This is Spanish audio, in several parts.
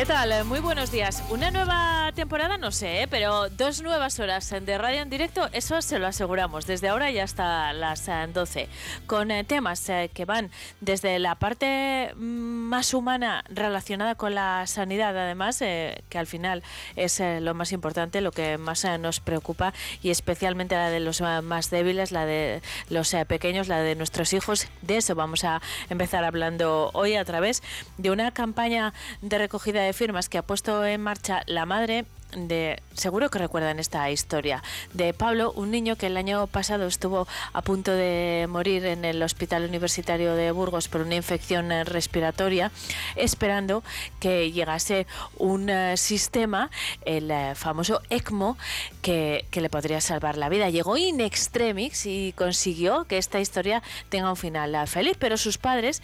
¿Qué tal? Muy buenos días. Una nueva temporada, no sé, ¿eh? pero dos nuevas horas de radio en directo, eso se lo aseguramos, desde ahora y hasta las 12, eh, con eh, temas que van desde la parte mm, más humana relacionada con la sanidad, además, que al final es lo más importante, lo que más nos preocupa, y especialmente la de los más débiles, la de los pequeños, la de nuestros hijos. De eso vamos a empezar hablando hoy a través de una campaña de recogida de firmas que ha puesto en marcha la madre de, seguro que recuerdan esta historia, de Pablo, un niño que el año pasado estuvo a punto de morir en el Hospital Universitario de Burgos por una infección respiratoria, esperando que llegase un eh, sistema, el eh, famoso ECMO, que, que, le podría salvar la vida. Llegó in extremis y consiguió que esta historia tenga un final feliz, pero sus padres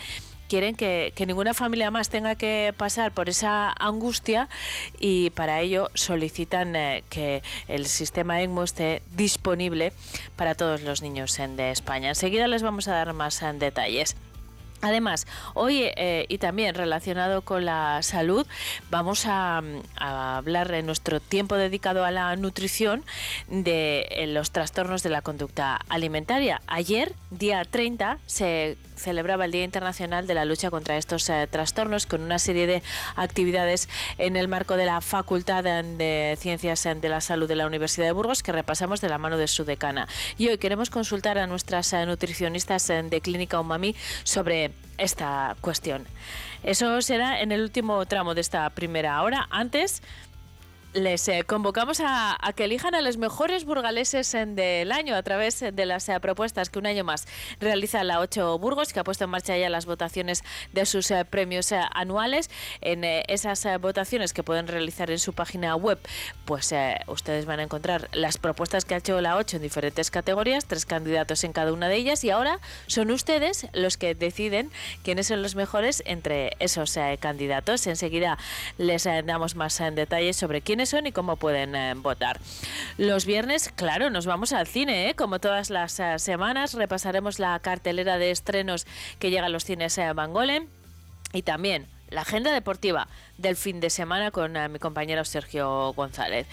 quieren que, ninguna familia más tenga que pasar por esa angustia y para ello solicitan eh, que el sistema ECMO esté disponible para todos los niños en, de España. Enseguida les vamos a dar más en detalles. Además, hoy eh, y también relacionado con la salud, vamos a, hablar en nuestro tiempo dedicado a la nutrición de eh, los trastornos de la conducta alimentaria. Ayer, día 30, se celebraba el Día Internacional de la Lucha contra estos eh, trastornos con una serie de actividades en el marco de la Facultad de Ciencias de la Salud de la Universidad de Burgos que repasamos de la mano de su decana. Y hoy queremos consultar a nuestras nutricionistas de Clínica Umami sobre esta cuestión. Eso será en el último tramo de esta primera hora. Antes les eh, convocamos a, que elijan a los mejores burgaleses del año a través de las eh, propuestas que un año más realiza la 8 Burgos, que ha puesto en marcha ya las votaciones de sus eh, premios anuales. En esas votaciones que pueden realizar en su página web, pues ustedes van a encontrar las propuestas que ha hecho la 8 en diferentes categorías, tres candidatos en cada una de ellas, y ahora son ustedes los que deciden quiénes son los mejores entre esos candidatos. Enseguida les damos más detalles sobre quiénes son y cómo pueden eh, votar. Los viernes, claro, nos vamos al cine, ¿eh? como todas las eh, semanas, repasaremos la cartelera de estrenos que llega a los cines Van Golen y también la agenda deportiva del fin de semana con mi compañero Sergio González.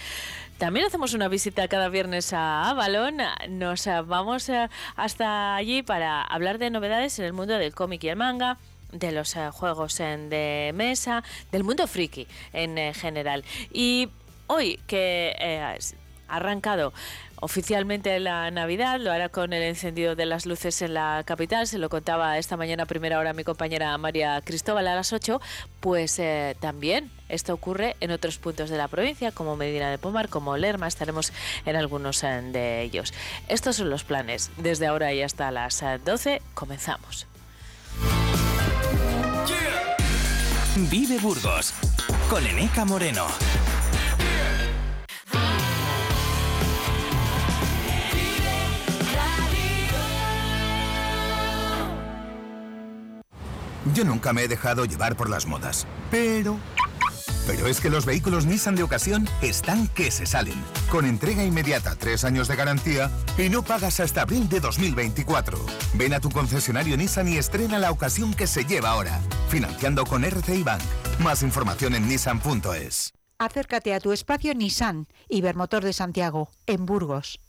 También hacemos una visita cada viernes a Avalon. Nos vamos hasta allí para hablar de novedades en el mundo del cómic y el manga de los juegos de mesa, del mundo friki en general. Y hoy que eh, ha arrancado oficialmente la Navidad, lo hará con el encendido de las luces en la capital, se lo contaba esta mañana a primera hora mi compañera María Cristóbal a las 8, pues eh, también esto ocurre en otros puntos de la provincia, como Medina de Pomar, como Lerma, estaremos en algunos eh, de ellos. Estos son los planes. Desde ahora y hasta las 12 comenzamos. Vive Burgos con Eneca Moreno. Yo nunca me he dejado llevar por las modas, pero... Pero es que los vehículos Nissan de ocasión están que se salen, con entrega inmediata, tres años de garantía y no pagas hasta abril de 2024. Ven a tu concesionario Nissan y estrena la ocasión que se lleva ahora, financiando con RCI Bank. Más información en nissan.es. Acércate a tu espacio Nissan, Ibermotor de Santiago, en Burgos.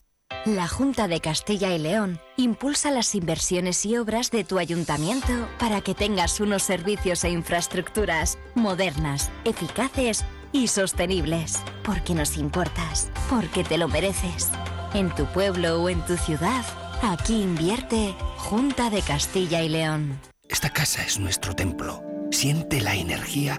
La Junta de Castilla y León impulsa las inversiones y obras de tu ayuntamiento para que tengas unos servicios e infraestructuras modernas, eficaces y sostenibles. Porque nos importas, porque te lo mereces. En tu pueblo o en tu ciudad, aquí invierte Junta de Castilla y León. Esta casa es nuestro templo. Siente la energía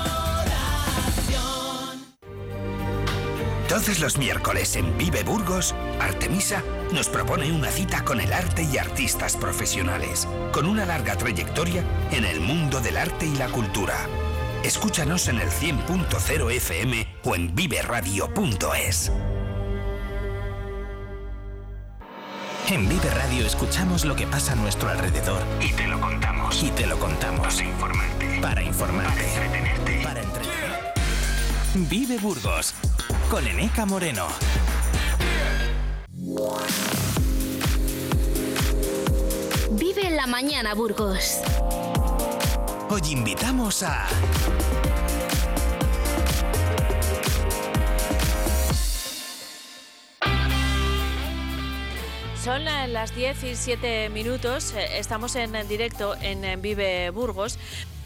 Todos los miércoles en Vive Burgos, Artemisa nos propone una cita con el arte y artistas profesionales, con una larga trayectoria en el mundo del arte y la cultura. Escúchanos en el 100.0 FM o en viveradio.es. En Vive Radio escuchamos lo que pasa a nuestro alrededor Y te lo contamos. y te lo contamos. Para informarte. Para informarte. Para entretenerte. Para entretenerte. Vive Burgos con Eneca Moreno. Vive en la mañana, Burgos. Hoy invitamos a Son eh, las 10 y 7 minutos, eh, estamos en directo en Vive Burgos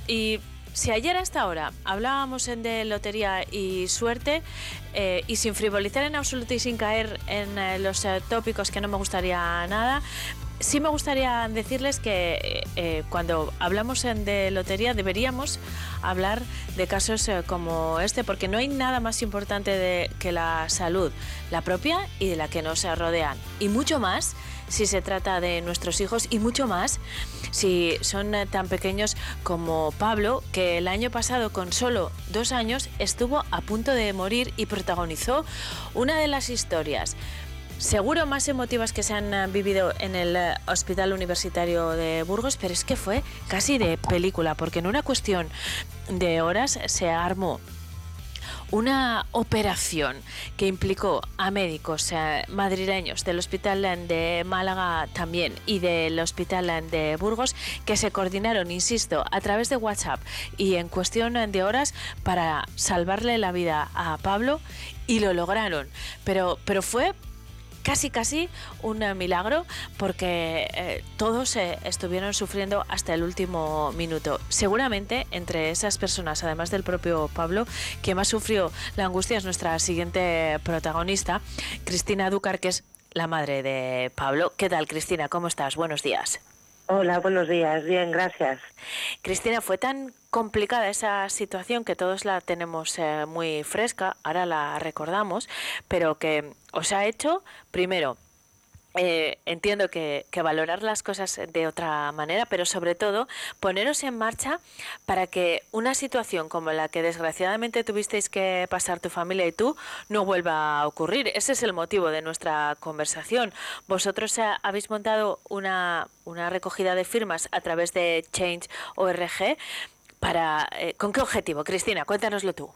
y si ayer hasta ahora hablábamos en de lotería y suerte eh, y sin frivolizar en absoluto y sin caer en eh, los eh, tópicos que no me gustaría nada, sí me gustaría decirles que cuando hablamos en de lotería deberíamos hablar de casos como este, porque no hay nada más importante de, que la salud, la propia y de la que nos rodean. Y mucho más si se trata de nuestros hijos y mucho más si son eh, tan pequeños como Pablo, que el año pasado con solo dos años estuvo a punto de morir y protagonizó una de las historias. Seguro más emotivas que se han eh, vivido en el eh, Hospital Universitario de Burgos, pero es que fue casi de película, porque en una cuestión de horas se armó una operación que implicó a médicos eh, madrileños del Hospital de Málaga también y del Hospital de Burgos que se coordinaron, insisto, a través de WhatsApp y en cuestión de horas para salvarle la vida a Pablo y lo lograron. Pero, pero fue casi casi un eh, milagro porque eh, todos eh, estuvieron sufriendo hasta el último minuto. Seguramente entre esas personas, además del propio Pablo, que más sufrió la angustia es nuestra siguiente protagonista, Cristina Ducar, que es la madre de Pablo. ¿Qué tal, Cristina? ¿Cómo estás? Buenos días. Hola, buenos días. Bien, gracias. Cristina, fue tan complicada esa situación que todos la tenemos eh, muy fresca, ahora la recordamos, pero que os ha hecho, primero, eh, entiendo que, que valorar las cosas de otra manera, pero sobre todo poneros en marcha para que una situación como la que desgraciadamente tuvisteis que pasar tu familia y tú no vuelva a ocurrir. Ese es el motivo de nuestra conversación. Vosotros habéis montado una, una recogida de firmas a través de Change.org para eh, ¿con qué objetivo? Cristina, cuéntanoslo tú.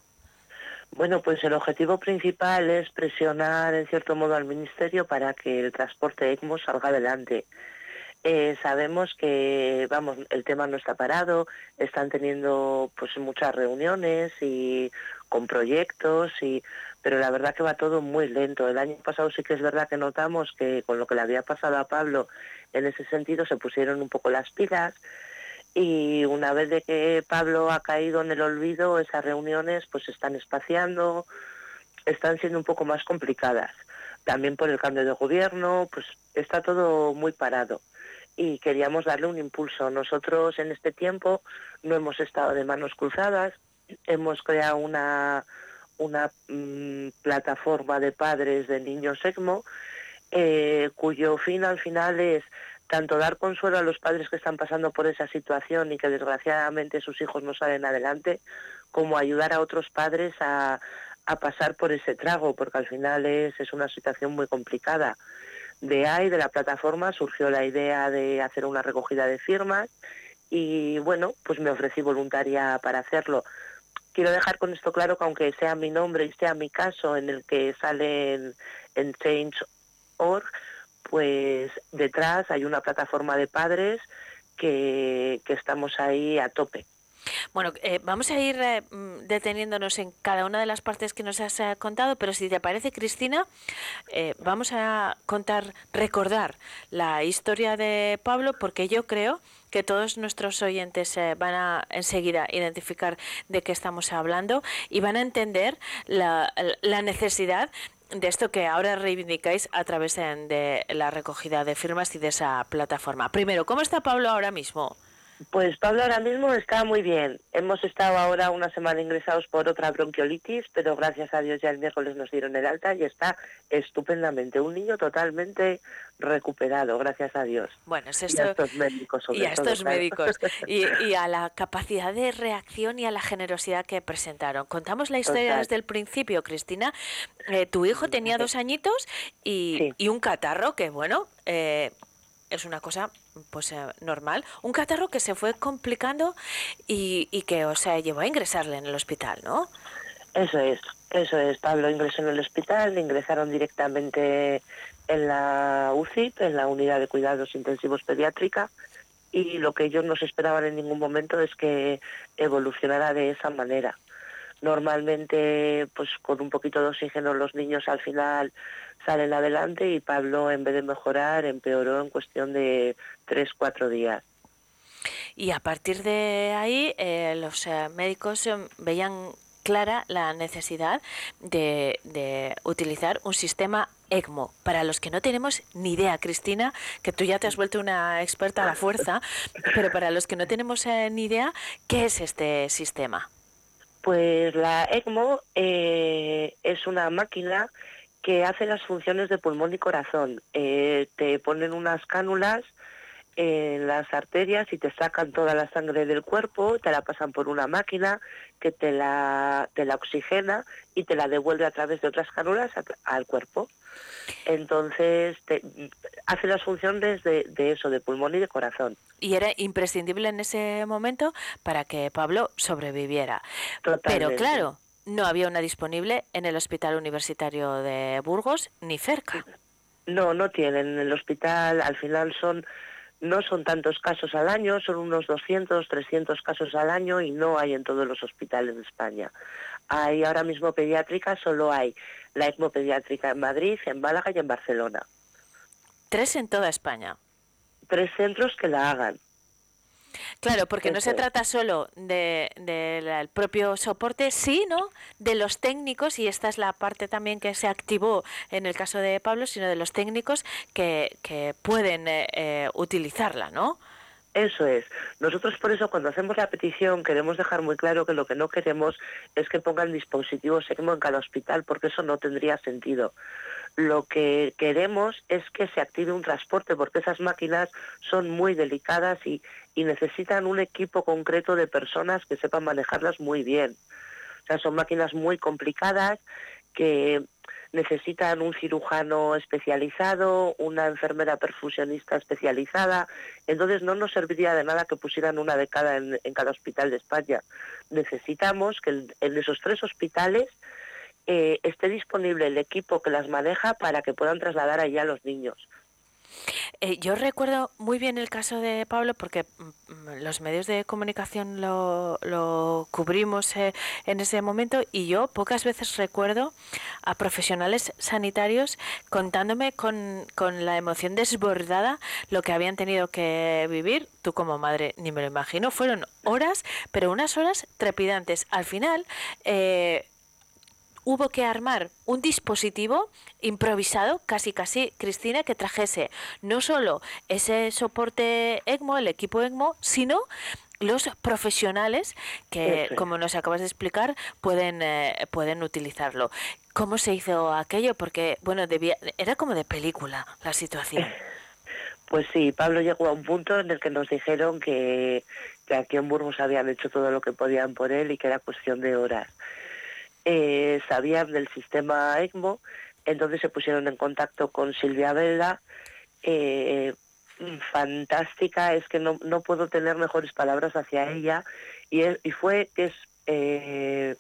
Bueno, pues el objetivo principal es presionar en cierto modo al Ministerio para que el transporte ECMO salga adelante. Eh, sabemos que, vamos, el tema no está parado, están teniendo pues muchas reuniones y con proyectos y pero la verdad que va todo muy lento. El año pasado sí que es verdad que notamos que con lo que le había pasado a Pablo en ese sentido se pusieron un poco las pilas y una vez de que Pablo ha caído en el olvido, esas reuniones pues están espaciando, están siendo un poco más complicadas. También por el cambio de gobierno, pues está todo muy parado y queríamos darle un impulso. Nosotros en este tiempo no hemos estado de manos cruzadas, hemos creado una, una mm, plataforma de padres de niños ECMO, eh, cuyo fin al final es tanto dar consuelo a los padres que están pasando por esa situación y que desgraciadamente sus hijos no salen adelante, como ayudar a otros padres a, pasar por ese trago, porque al final es, es una situación muy complicada. De ahí, de la plataforma, surgió la idea de hacer una recogida de firmas y bueno, pues me ofrecí voluntaria para hacerlo. Quiero dejar con esto claro que aunque sea mi nombre y sea mi caso en el que sale en, en Change.org, pues detrás hay una plataforma de padres que, que estamos ahí a tope. Bueno, eh, vamos a ir eh, deteniéndonos en cada una de las partes que nos has eh, contado, pero si te parece, Cristina, eh, vamos a contar, recordar la historia de Pablo, porque yo creo que todos nuestros oyentes van a enseguida identificar de qué estamos hablando y van a entender la, la necesidad de esto que ahora reivindicáis a través de, la recogida de firmas y de esa plataforma. Primero, ¿cómo está Pablo ahora mismo? Pues Pablo ahora mismo está muy bien. Hemos estado ahora una semana ingresados por otra bronquiolitis, pero gracias a Dios ya el miércoles nos dieron el alta y está estupendamente. Un niño totalmente recuperado, gracias a Dios. Bueno, es y esto, a estos médicos sobre y a estos médicos y, y a la capacidad de reacción y a la generosidad que presentaron. Contamos la historia Total. desde el principio, Cristina. Eh, tu hijo tenía dos añitos y, y un catarro que, bueno, eh, es una cosa pues eh, normal. Un catarro que se fue complicando y, y que, o sea, llevó a ingresarle en el hospital, ¿no? Eso es, eso es. Pablo ingresó en el hospital, le ingresaron directamente en la UCI, en la unidad de cuidados intensivos pediátrica, y lo que ellos no se esperaban en ningún momento es que evolucionara de esa manera. Normalmente, pues con un poquito de oxígeno los niños al final salen adelante y Pablo, en vez de mejorar, empeoró en cuestión de tres, cuatro días. Y a partir de ahí, eh, los eh, médicos veían clara la necesidad de, de utilizar un sistema ECMO. Para los que no tenemos ni idea, Cristina, que tú ya te has vuelto una experta a la fuerza, pero para los que no tenemos eh, ni idea, ¿qué es este sistema? Pues la ECMO eh, es una máquina que hace las funciones de pulmón y corazón. Eh, te ponen unas cánulas en las arterias y te sacan toda la sangre del cuerpo, te la pasan por una máquina que te la, te la oxigena y te la devuelve a través de otras cánulas a- al cuerpo. Entonces, te- hace las funciones de, de eso, de pulmón y de corazón. Y era imprescindible en ese momento para que Pablo sobreviviera. Pero Totalmente. claro, no había una disponible en el Hospital Universitario de Burgos ni cerca. No, no tienen. En el hospital al final son no son tantos casos al año, son unos 200, 300 casos al año y no hay en todos los hospitales de España. Hay ahora mismo pediátrica, solo hay la ECMO pediátrica en Madrid, en Málaga y en Barcelona. Tres en toda España. Tres centros que la hagan. Claro, porque no se trata solo del de, propio soporte, sino de los técnicos, y esta es la parte también que se activó en el caso de Pablo, sino de los técnicos que, que pueden eh, eh, utilizarla, ¿no? Eso es. Nosotros por eso cuando hacemos la petición queremos dejar muy claro que lo que no queremos es que pongan dispositivos ECMO en cada hospital porque eso no tendría sentido. Lo que queremos es que se active un transporte porque esas máquinas son muy delicadas y, necesitan un equipo concreto de personas que sepan manejarlas muy bien. O sea, son máquinas muy complicadas que necesitan un cirujano especializado, una enfermera perfusionista especializada. Entonces no nos serviría de nada que pusieran una de cada en, cada hospital de España. Necesitamos que en esos tres hospitales eh, esté disponible el equipo que las maneja para que puedan trasladar allá los niños. Eh, yo recuerdo muy bien el caso de Pablo porque mm, los medios de comunicación lo, lo cubrimos eh, en ese momento y yo pocas veces recuerdo a profesionales sanitarios contándome con, con la emoción desbordada lo que habían tenido que vivir. Tú como madre ni me lo imagino. Fueron horas, pero unas horas trepidantes. Al final... Eh, hubo que armar un dispositivo improvisado, casi casi, Cristina, que trajese no solo ese soporte ECMO, el equipo ECMO, sino los profesionales que, como nos acabas de explicar, pueden, eh, pueden utilizarlo. ¿Cómo se hizo aquello? Porque, bueno, debía, era como de película la situación. Pues sí, Pablo llegó a un punto en el que nos dijeron que, que aquí en Burgos habían hecho todo lo que podían por él y que era cuestión de horas. Eh, sabían del sistema ECMO, entonces se pusieron en contacto con Silvia Vela, eh, fantástica, es que no, no puedo tener mejores palabras hacia ella, y, es- y fue que es, eh,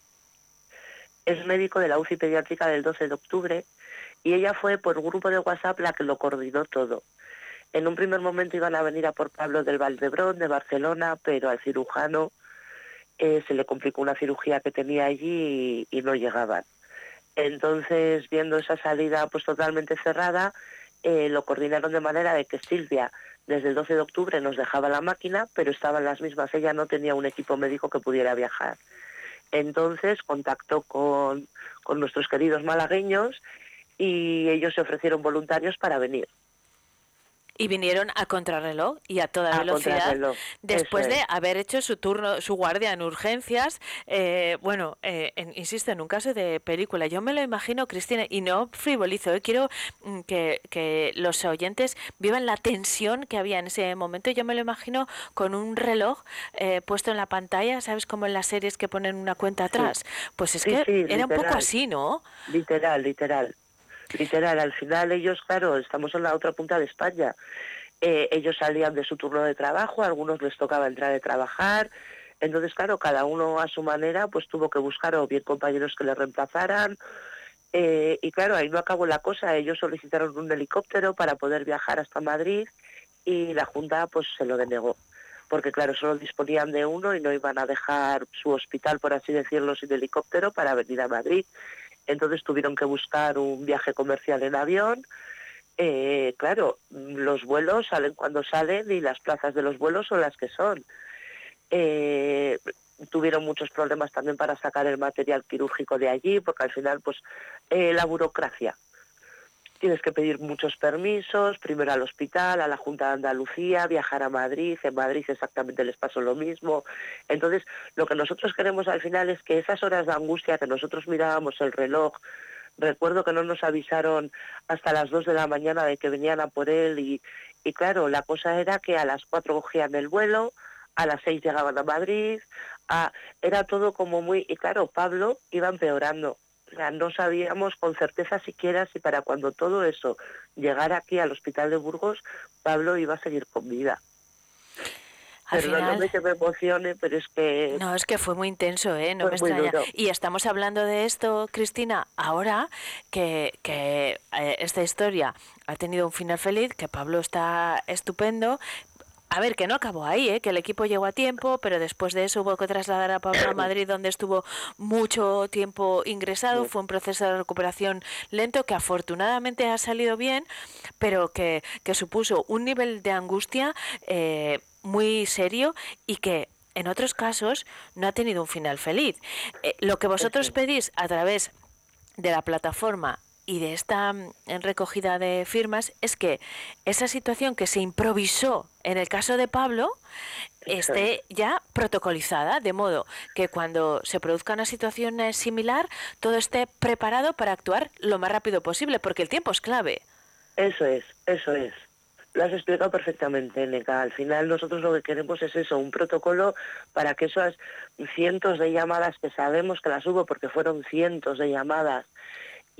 es médico de la UCI pediátrica del 12 de octubre, y ella fue por grupo de WhatsApp la que lo coordinó todo. En un primer momento iban a venir a por Pablo del Valdebrón, de Barcelona, pero al cirujano eh, se le complicó una cirugía que tenía allí y, no llegaban. Entonces, viendo esa salida pues totalmente cerrada, eh, lo coordinaron de manera de que Silvia desde el 12 de octubre nos dejaba la máquina, pero estaban las mismas, ella no tenía un equipo médico que pudiera viajar. Entonces contactó con, con nuestros queridos malagueños y ellos se ofrecieron voluntarios para venir. Y vinieron a contrarreloj y a toda velocidad después de haber hecho su turno, su guardia en urgencias. Eh, bueno, eh, insisto, en un caso de película, yo me lo imagino, Cristina, y no frivolizo, eh, quiero mm, que, que los oyentes vivan la tensión que había en ese momento. Yo me lo imagino con un reloj eh, puesto en la pantalla, ¿sabes? Como en las series que ponen una cuenta atrás. Pues es que era un poco así, ¿no? Literal, literal. Literal, al final ellos, claro, estamos en la otra punta de España. Eh, ellos salían de su turno de trabajo, a algunos les tocaba entrar a trabajar, entonces, claro, cada uno a su manera, pues tuvo que buscar o bien compañeros que le reemplazaran, eh, y claro, ahí no acabó la cosa, ellos solicitaron un helicóptero para poder viajar hasta Madrid y la Junta pues se lo denegó, porque claro, solo disponían de uno y no iban a dejar su hospital, por así decirlo, sin helicóptero para venir a Madrid. Entonces tuvieron que buscar un viaje comercial en avión. Eh, claro, los vuelos salen cuando salen y las plazas de los vuelos son las que son. Eh, tuvieron muchos problemas también para sacar el material quirúrgico de allí, porque al final, pues, eh, la burocracia tienes que pedir muchos permisos, primero al hospital, a la Junta de Andalucía, viajar a Madrid, en Madrid exactamente les pasó lo mismo. Entonces, lo que nosotros queremos al final es que esas horas de angustia que nosotros mirábamos el reloj, recuerdo que no nos avisaron hasta las 2 de la mañana de que venían a por él y, y claro, la cosa era que a las 4 cogían el vuelo, a las 6 llegaban a Madrid, era todo como muy... Y claro, Pablo iba empeorando no sabíamos con certeza siquiera si para cuando todo eso llegara aquí al hospital de Burgos, Pablo iba a seguir con vida. Perdóname que me emocione, pero es que... No, es que fue muy intenso, ¿eh? No me extraña. Y estamos hablando de esto, Cristina, ahora que, que eh, esta historia ha tenido un final feliz, que Pablo está estupendo, a ver, que no acabó ahí, ¿eh? que el equipo llegó a tiempo, pero después de eso hubo que trasladar a Pablo a Madrid, donde estuvo mucho tiempo ingresado. Fue un proceso de recuperación lento que afortunadamente ha salido bien, pero que, que supuso un nivel de angustia eh, muy serio y que en otros casos no ha tenido un final feliz. Eh, lo que vosotros pedís a través de la plataforma y de esta mm, recogida de firmas es que esa situación que se improvisó en el caso de Pablo esté ya protocolizada, de modo que cuando se produzca una situación eh, similar, todo esté preparado para actuar lo más rápido posible, porque el tiempo es clave. Eso es, eso es. Lo has explicado perfectamente, Neca. Al final nosotros lo que queremos es eso, un protocolo para que esas cientos de llamadas que sabemos que las hubo, porque fueron cientos de llamadas,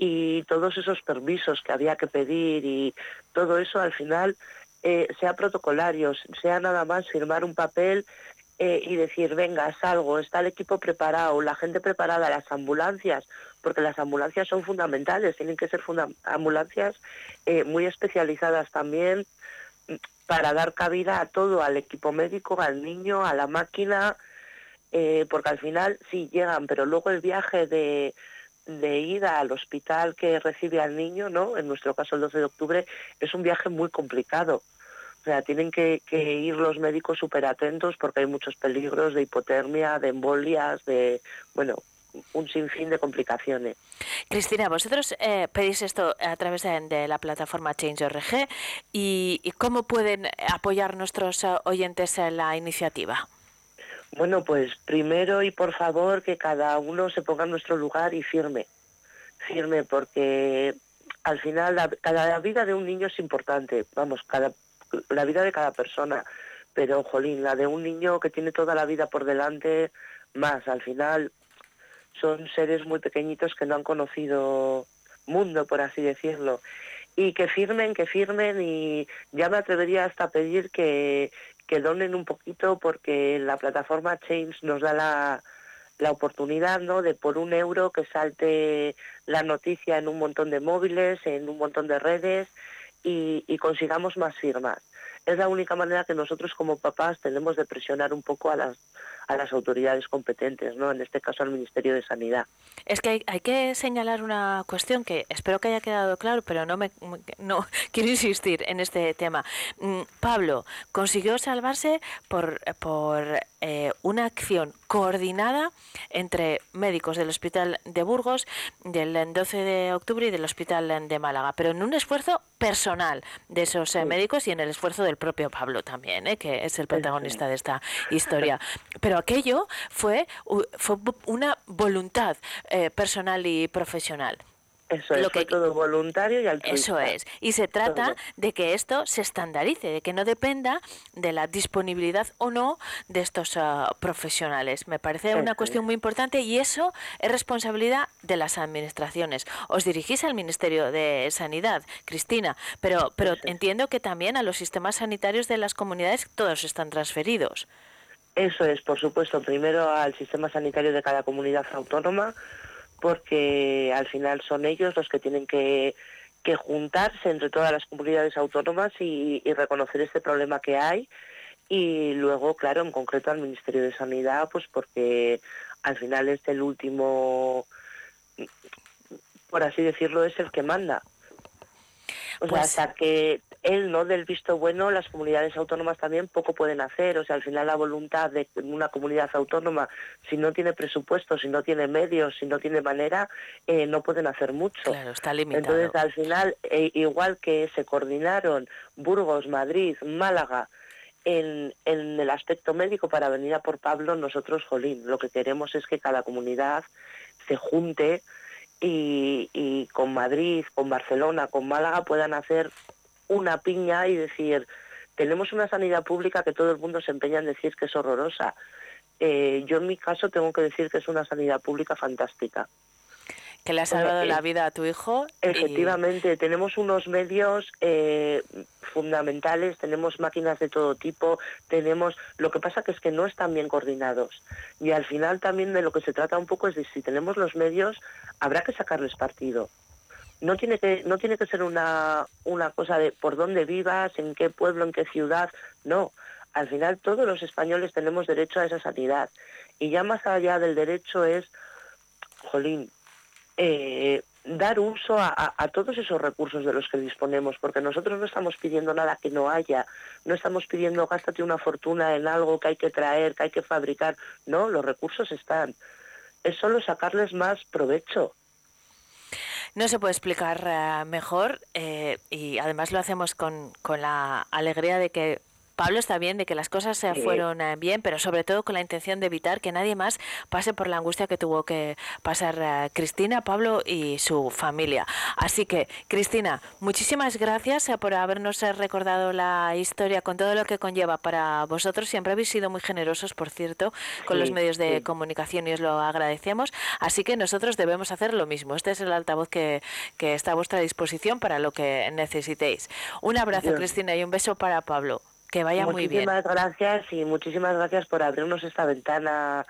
y todos esos permisos que había que pedir y todo eso al final eh, sea protocolario, sea nada más firmar un papel eh, y decir, venga, salgo, está el equipo preparado, la gente preparada, las ambulancias, porque las ambulancias son fundamentales, tienen que ser ambulancias eh, muy especializadas también mm, para dar cabida a todo, al equipo médico, al niño, a la máquina, porque al final sí llegan, pero luego el viaje de de ida al hospital que recibe al niño, ¿no? En nuestro caso el 12 de octubre, es un viaje muy complicado. O sea, tienen que, ir los médicos súper atentos porque hay muchos peligros de hipotermia, de embolias, de, bueno, un sinfín de complicaciones. Cristina, vosotros eh, pedís esto a través de, la plataforma Change.org y, y ¿cómo pueden apoyar nuestros eh, oyentes en la iniciativa? Bueno, pues primero y por favor que cada uno se ponga en nuestro lugar y firme, firme, porque al final la, cada vida de un niño es importante, vamos, cada, la vida de cada persona, pero jolín, la de un niño que tiene toda la vida por delante, más, al final son seres muy pequeñitos que no han conocido mundo, por así decirlo. Y que firmen, que firmen y ya me atrevería hasta a pedir que, que donen un poquito porque la plataforma Change nos da la, la oportunidad ¿no? de por un euro que salte la noticia en un montón de móviles, en un montón de redes y, consigamos más firmas. Es la única manera que nosotros como papás tenemos de presionar un poco a las a las autoridades competentes, ¿no? En este caso al Ministerio de Sanidad. Es que hay, que señalar una cuestión que espero que haya quedado claro, pero no me no quiero insistir en este tema. Mm, Pablo consiguió salvarse por por eh, una acción coordinada entre médicos del Hospital de Burgos del 12 de octubre y del Hospital de Málaga, pero en un esfuerzo personal de esos eh, médicos y en el esfuerzo del propio Pablo también, eh, que es el protagonista de esta historia. Pero aquello fue, fue una voluntad personal y profesional. Eso es, lo que, todo voluntario y altruista. Eso es. Y se trata de que esto se estandarice, de que no dependa de la disponibilidad o no de estos ah, profesionales. Me parece una cuestión muy importante y eso es responsabilidad de las administraciones. Os dirigís al Ministerio de Sanidad, Cristina, pero, pero entiendo que también a los sistemas sanitarios de las comunidades todos están transferidos. Eso es, por supuesto, primero al sistema sanitario de cada comunidad autónoma porque al final son ellos los que tienen que, juntarse entre todas las comunidades autónomas y, reconocer este problema que hay y luego, claro, en concreto al Ministerio de Sanidad, pues porque al final es el último, por así decirlo, es el que manda. O sea, pues hasta que él no del visto bueno, las comunidades autónomas también poco pueden hacer. O sea, al final la voluntad de una comunidad autónoma, si no tiene presupuesto, si no tiene medios, si no tiene manera, eh, no pueden hacer mucho. Claro, está limitado. Entonces, al final, eh, igual que se coordinaron Burgos, Madrid, Málaga, en, en, el aspecto médico para venir a por Pablo, nosotros, Jolín, lo que queremos es que cada comunidad se junte y, y, con Madrid, con Barcelona, con Málaga puedan hacer una piña y decir, tenemos una sanidad pública que todo el mundo se empeña en decir que es horrorosa. Eh, yo en mi caso tengo que decir que es una sanidad pública fantástica. Que le ha salvado la vida a tu hijo. Efectivamente, tenemos unos medios eh, fundamentales, tenemos máquinas de todo tipo, tenemos... Lo que pasa que es que no están bien coordinados. Y al final también de lo que se trata un poco es de si tenemos los medios, habrá que sacarles partido no tiene que no tiene que ser una, una cosa de por dónde vivas, en qué pueblo, en qué ciudad, no. Al final todos los españoles tenemos derecho a esa sanidad. Y ya más allá del derecho es, jolín, eh, dar uso a, a, todos esos recursos de los que disponemos, porque nosotros no estamos pidiendo nada que no haya, no estamos pidiendo gástate una fortuna en algo que hay que traer, que hay que fabricar, no, los recursos están. Es solo sacarles más provecho no se puede explicar eh, mejor eh, y además lo hacemos con, con la alegría de que Pablo está bien de que las cosas se fueron eh, bien, pero sobre todo con la intención de evitar que nadie más pase por la angustia que tuvo que pasar eh, Cristina, Pablo y su familia. Así que, Cristina, muchísimas gracias eh, por habernos recordado la historia con todo lo que conlleva para vosotros. Siempre habéis sido muy generosos, por cierto, con los medios de comunicación y os lo agradecemos. Así que nosotros debemos hacer lo mismo. Este es el altavoz que, que está a vuestra disposición para lo que necesitéis. Un abrazo, Cristina, y un beso para Pablo. Que vaya muy bien. Muchísimas gracias y muchísimas gracias por abrirnos esta ventana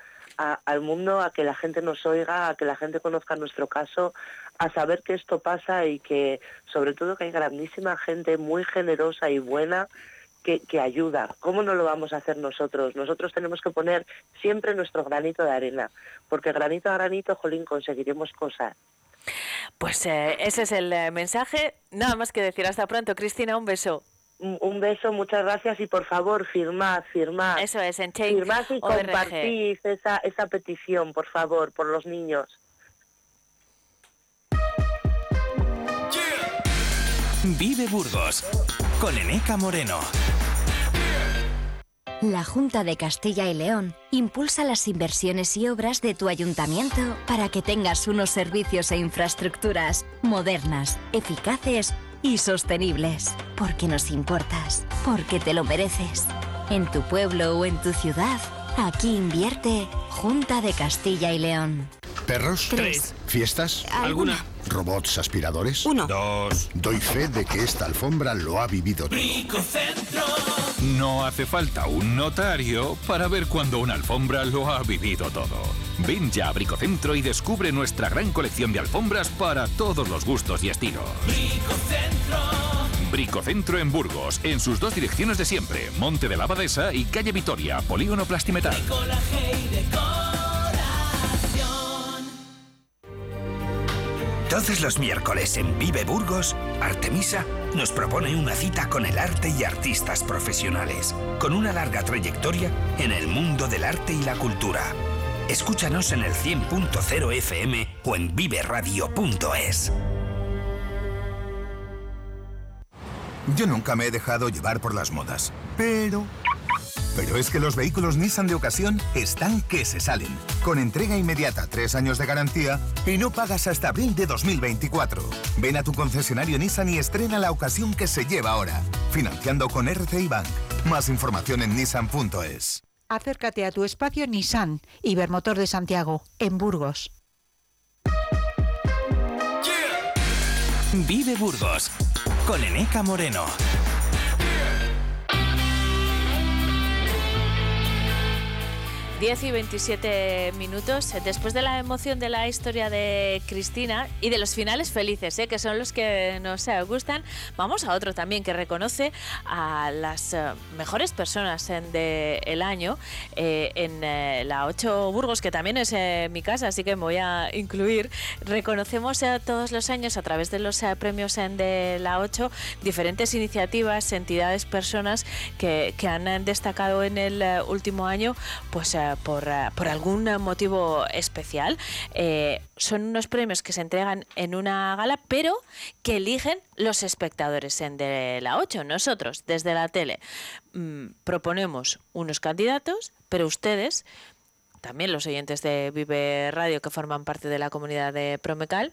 al mundo, a que la gente nos oiga, a que la gente conozca nuestro caso, a saber que esto pasa y que sobre todo que hay grandísima gente muy generosa y buena que, que, ayuda. ¿Cómo no lo vamos a hacer nosotros? Nosotros tenemos que poner siempre nuestro granito de arena, porque granito a granito, jolín, conseguiremos cosas. Pues eh, ese es el eh, mensaje. Nada más que decir. Hasta pronto, Cristina. Un beso un beso, muchas gracias y por favor firmad, firmad. Eso es, en Firmad y compartid esa, esa petición, por favor, por los niños. Vive Burgos con Eneca Moreno. La Junta de Castilla y León impulsa las inversiones y obras de tu ayuntamiento para que tengas unos servicios e infraestructuras modernas, eficaces y sostenibles. Porque nos importas, porque te lo mereces. En tu pueblo o en tu ciudad, aquí invierte Junta de Castilla y León. ¿Perros? Tres. ¿Fiestas? ¿Alguna? ¿Robots aspiradores? Uno. Dos. Doy fe de que esta alfombra lo ha vivido todo. No hace falta un notario para ver cuando una alfombra lo ha vivido todo. Ven ya a Bricocentro y descubre nuestra gran colección de alfombras para todos los gustos y estilos. Bricocentro Bricocentro en Burgos, en sus dos direcciones de siempre, Monte de la Abadesa y Calle Vitoria, Polígono Plastimetal. Todos los miércoles en Vive Burgos, Artemisa nos propone una cita con el arte y artistas profesionales, con una larga trayectoria en el mundo del arte y la cultura. Escúchanos en el 100.0 FM o en viveradio.es. Yo nunca me he dejado llevar por las modas, pero... Pero es que los vehículos Nissan de ocasión están que se salen, con entrega inmediata, tres años de garantía y no pagas hasta abril de 2024. Ven a tu concesionario Nissan y estrena la ocasión que se lleva ahora, financiando con RCI Bank. Más información en nissan.es. Acércate a tu espacio Nissan, Ibermotor de Santiago, en Burgos. Vive Burgos con Eneca Moreno. 10 y 27 minutos. Después de la emoción de la historia de Cristina y de los finales felices, ¿eh? que son los que nos eh, gustan, vamos a otro también que reconoce a las eh, mejores personas del año en la 8 Burgos, que también es mi casa, así que me voy a incluir. Reconocemos todos los años a través de los premios de la 8 diferentes iniciativas, entidades, personas que, que han destacado en el último año, pues por, eh, por algún motivo especial. Eh, son unos premios que se entregan en una gala, pero que eligen los espectadores en de la 8, nosotros, desde la tele. Mm, proponemos unos candidatos, pero ustedes, también los oyentes de Vive Radio que forman parte de la comunidad de Promecal,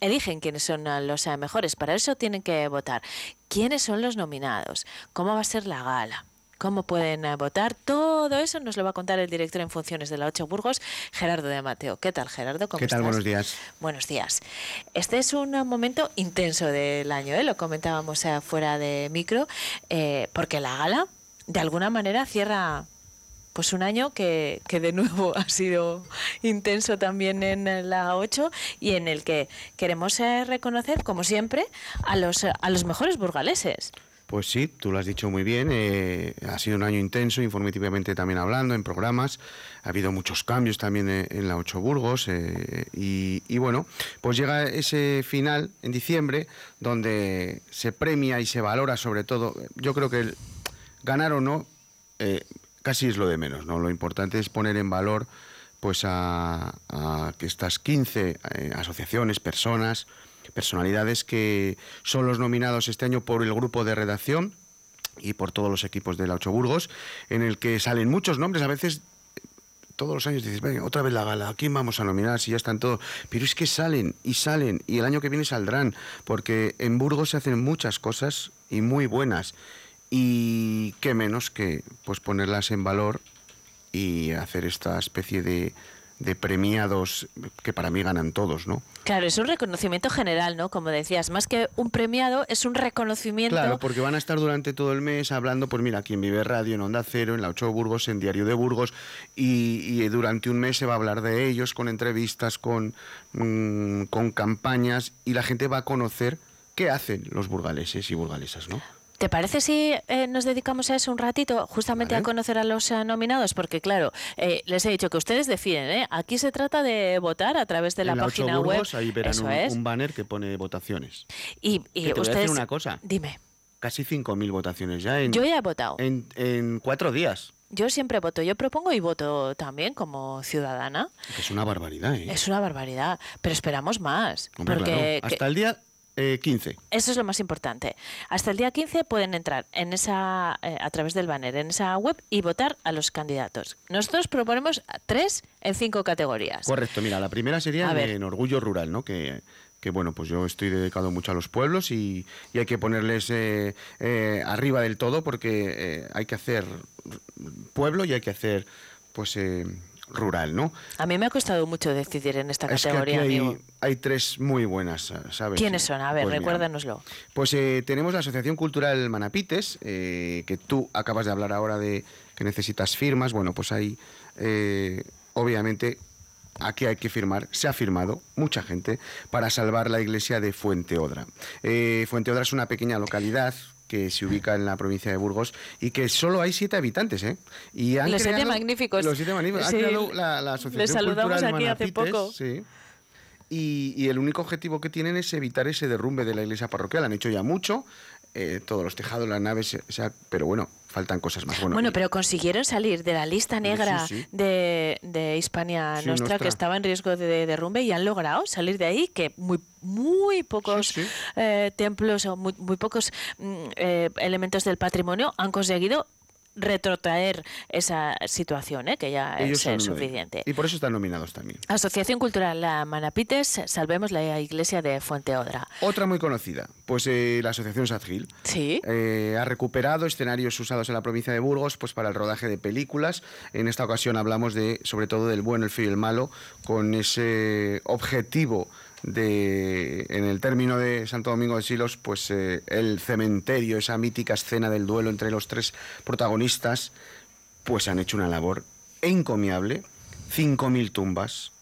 eligen quiénes son los eh, mejores. Para eso tienen que votar. ¿Quiénes son los nominados? ¿Cómo va a ser la gala? Cómo pueden eh, votar. Todo eso nos lo va a contar el director en funciones de la Ocho Burgos, Gerardo de Mateo. ¿Qué tal, Gerardo? ¿Qué tal? Buenos días. Buenos días. Este es un momento intenso del año, ¿eh? lo comentábamos eh, fuera de micro, eh, porque la gala, de alguna manera, cierra pues un año que, que, de nuevo ha sido intenso también en la 8 y en el que queremos reconocer, como siempre, a los, a los mejores burgaleses. Pues sí, tú lo has dicho muy bien. Eh, ha sido un año intenso, informativamente también hablando, en programas. Ha habido muchos cambios también en, la Ocho Burgos. Eh, y, bueno, pues llega ese final en diciembre, donde se premia y se valora sobre todo. Yo creo que ganar o no, eh, casi es lo de menos. ¿no? Lo importante es poner en valor pues a, a que estas 15 asociaciones, personas, personalidades que son los nominados este año por el grupo de redacción y por todos los equipos de la Ocho Burgos, en el que salen muchos nombres, a veces todos los años dices, venga, otra vez la gala, ¿a quién vamos a nominar si ya están todos? Pero es que salen y salen y el año que viene saldrán, porque en Burgos se hacen muchas cosas y muy buenas y qué menos que pues ponerlas en valor y hacer esta especie de, de premiados que para mí ganan todos, ¿no? Claro, es un reconocimiento general, ¿no? Como decías, más que un premiado, es un reconocimiento. Claro, porque van a estar durante todo el mes hablando, pues mira, aquí en Vive Radio, en Onda Cero, en la Ocho Burgos, en Diario de Burgos, y, durante un mes se va a hablar de ellos con entrevistas, con, mm, con campañas, y la gente va a conocer qué hacen los burgaleses y burgalesas, ¿no? ¿Te parece si eh, nos dedicamos a eso un ratito, justamente a conocer a los eh, nominados? Porque claro, eh, les he dicho que ustedes deciden, ¿eh? Aquí se trata de votar a través de la, página web. Ahí verán un, banner que pone votaciones. Y, y te ustedes... Voy a decir una cosa. Dime. Casi 5.000 votaciones ya en... Yo ya he votado. En, en cuatro días. Yo siempre voto, yo propongo y voto también como ciudadana. Es una barbaridad, ¿eh? Es una barbaridad, pero esperamos más. porque Hasta el día 15. Eh, Eso es lo más importante. Hasta el día 15 pueden entrar en esa, eh, a través del banner en esa web y votar a los candidatos. Nosotros proponemos tres en cinco categorías. Correcto, mira, la primera sería en orgullo rural, ¿no? Que, que bueno, pues yo estoy dedicado mucho a los pueblos y, hay que ponerles eh, arriba del todo porque hay que hacer pueblo y hay que hacer pues rural, ¿no? A mí me ha costado mucho decidir en esta categoría, hay, hay, tres muy buenas, ¿sabes? ¿Quiénes son? A ver, pues recuérdanoslo. pues eh, tenemos la Asociación Cultural Manapites, eh, que tú acabas de hablar ahora de que necesitas firmas. Bueno, pues hay, eh, obviamente, aquí hay que firmar, se ha firmado mucha gente para salvar la iglesia de Fuente Odra. Eh, Fuente Odra es una pequeña localidad que se ubica en la provincia de Burgos y que solo hay siete habitantes, ¿eh? Y han los siete magníficos. Los siete magníficos. Sí. la, la, Asociación Les saludamos Cultural aquí hace poco. Sí. Y, y, el único objetivo que tienen es evitar ese derrumbe de la iglesia parroquial. Han hecho ya mucho, eh, todos los tejados, las naves, o sea, pero bueno, faltan cosas más. Bueno, bueno pero consiguieron salir de la lista negra sí, sí. De, de, Hispania sí, Nostra, que estaba en riesgo de derrumbe, y han logrado salir de ahí, que muy muy pocos eh, templos o muy, muy pocos mm, eh, elementos del patrimonio han conseguido retrotraer esa situación, ¿eh? que ya Ellos es suficiente. Y por eso están nominados también. Asociación Cultural La Manapites, Salvemos la Iglesia de Fuente Odra. Otra muy conocida, pues eh, la Asociación Sadgil. Sí. Eh, ha recuperado escenarios usados en la provincia de Burgos pues para el rodaje de películas. En esta ocasión hablamos de, sobre todo del bueno, el feo y el malo, con ese objetivo de, en el término de Santo Domingo de Silos, pues eh, el cementerio, esa mítica escena del duelo entre los tres protagonistas, pues han hecho una labor encomiable, 5.000 tumbas,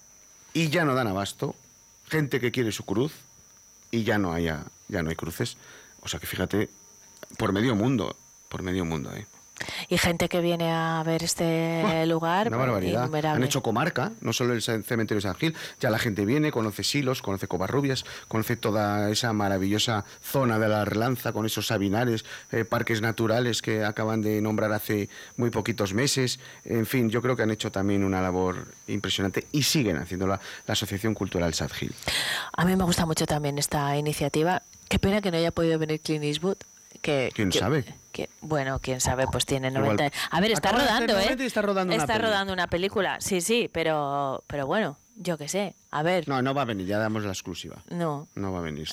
y ya no dan abasto, gente que quiere su cruz, y ya no, haya, ya no hay cruces. O sea que fíjate, por medio mundo, por medio mundo, ¿eh? Y gente que viene a ver este Buah, lugar. Una barbaridad. Innumerable. Han hecho comarca, no solo el cementerio de San Gil. Ya la gente viene, conoce Silos, conoce Covarrubias, conoce toda esa maravillosa zona de la Relanza con esos sabinares, eh, parques naturales que acaban de nombrar hace muy poquitos meses. En fin, yo creo que han hecho también una labor impresionante y siguen haciendo la, Asociación Cultural Sad Gil. A mí me gusta mucho también esta iniciativa. Qué pena que no haya podido venir Clint Eastwood. Que, ¿Quién que, sabe? Que, bueno, quién sabe, pues tiene 90. Igual. A ver, está rodando, ¿eh? Está rodando una Está peli. rodando una película, sí, sí, pero, pero bueno, yo qué sé. A ver. No, no va a venir, ya damos la exclusiva. No. No va a venir.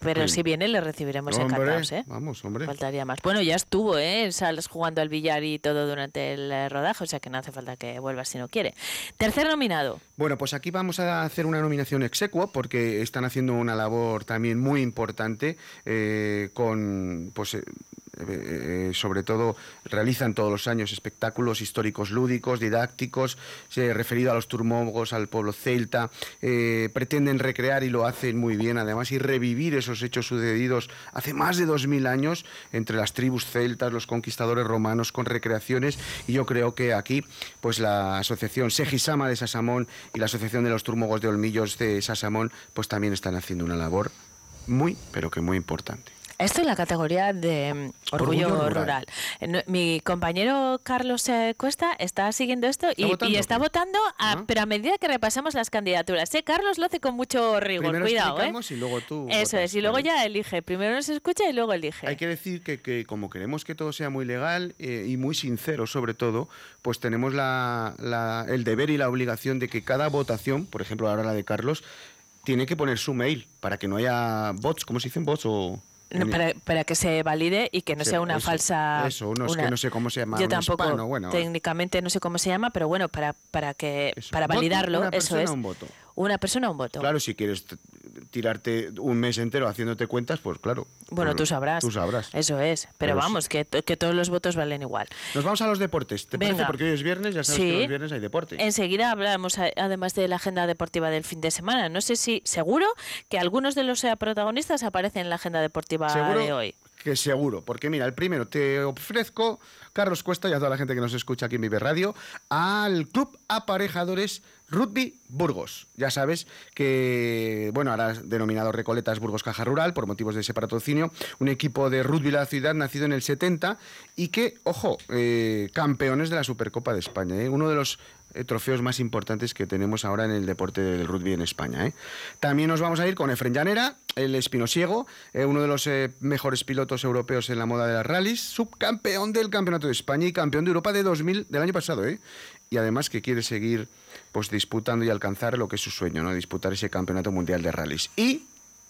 Pero Bien. si viene, le recibiremos Hombre, encantados, ¿eh? Vamos, hombre. Faltaría más. Bueno, ya estuvo, ¿eh? Salas jugando al billar y todo durante el eh, rodaje, o sea que no hace falta que vuelva si no quiere. Tercer nominado. Bueno, pues aquí vamos a hacer una nominación exequo porque están haciendo una labor también muy importante eh, con, pues, eh, sobre todo realizan todos los años espectáculos históricos lúdicos, didácticos, eh, referido a los turmólogos, al pueblo celta, eh, pretenden recrear y lo hacen muy bien además y revivir esos hechos sucedidos hace más de 2000 años entre las tribus celtas, los conquistadores romanos con recreaciones y yo creo que aquí pues la asociación Segisama de Sasamón y la asociación de los turmólogos de Olmillos de Sasamón pues también están haciendo una labor muy pero que muy importante. Esto en la categoría de mm, orgullo, Orgullo rural. rural. Eh, Mi compañero Carlos eh, Cuesta está siguiendo esto y, votando y o está votando, a- pero a medida que repasamos las candidaturas. ¿eh? Carlos lo hace con mucho rigor, Primero cuidado. ¿eh? y luego tú Eso votas, es, y luego ¿vale? ya elige. Primero nos escucha y luego elige. Hay que decir que, que como queremos que todo sea muy legal eh, y muy sincero sobre todo, pues tenemos la- la- el deber y la obligación de que cada votación, por ejemplo ahora la de Carlos, tiene que poner su mail para que no haya bots, ¿cómo se dicen bots o...? No, para, para que se valide y que no Sí, sea una eso, falsa. eso, uno es una- que no sé cómo se llama, Yo tampoco, hispano, bueno. técnicamente no sé cómo se llama, pero bueno, para, para que para Voto, validarlo, una eso persona, es. un voto. Una persona, un voto. Claro, si quieres tirarte un mes entero haciéndote cuentas, pues claro. Bueno, pues tú sabrás. Tú sabrás. Eso es. Pero, Pero vamos, que, que todos los votos valen igual. Nos vamos a los deportes, ¿te parece? Porque hoy es viernes, ya sabes Sí. que los viernes hay deporte. Enseguida hablamos además de la agenda deportiva del fin de semana. No sé si, seguro que algunos de los eh, protagonistas aparecen en la agenda deportiva ¿Seguro? de hoy. Que seguro, porque mira, el primero te ofrezco, Carlos Cuesta y a toda la gente que nos escucha aquí en Vive Radio, al Club Aparejadores Rugby Burgos. Ya sabes que, bueno, ahora denominado Recoletas Burgos Caja Rural por motivos de ese patrocinio, un equipo de rugby de la ciudad nacido en el 70 y que, ojo, eh, campeones de la Supercopa de España, ¿eh? uno de los trofeos más importantes que tenemos ahora en el deporte del rugby en España. ¿eh? También nos vamos a ir con Efren Llanera, el espinosiego, eh, uno de los eh, mejores pilotos europeos en la moda de las rallies, subcampeón del Campeonato de España y campeón de Europa de 2000 del año pasado. ¿eh? Y además que quiere seguir pues disputando y alcanzar lo que es su sueño, ¿no? disputar ese Campeonato Mundial de Rallies. Y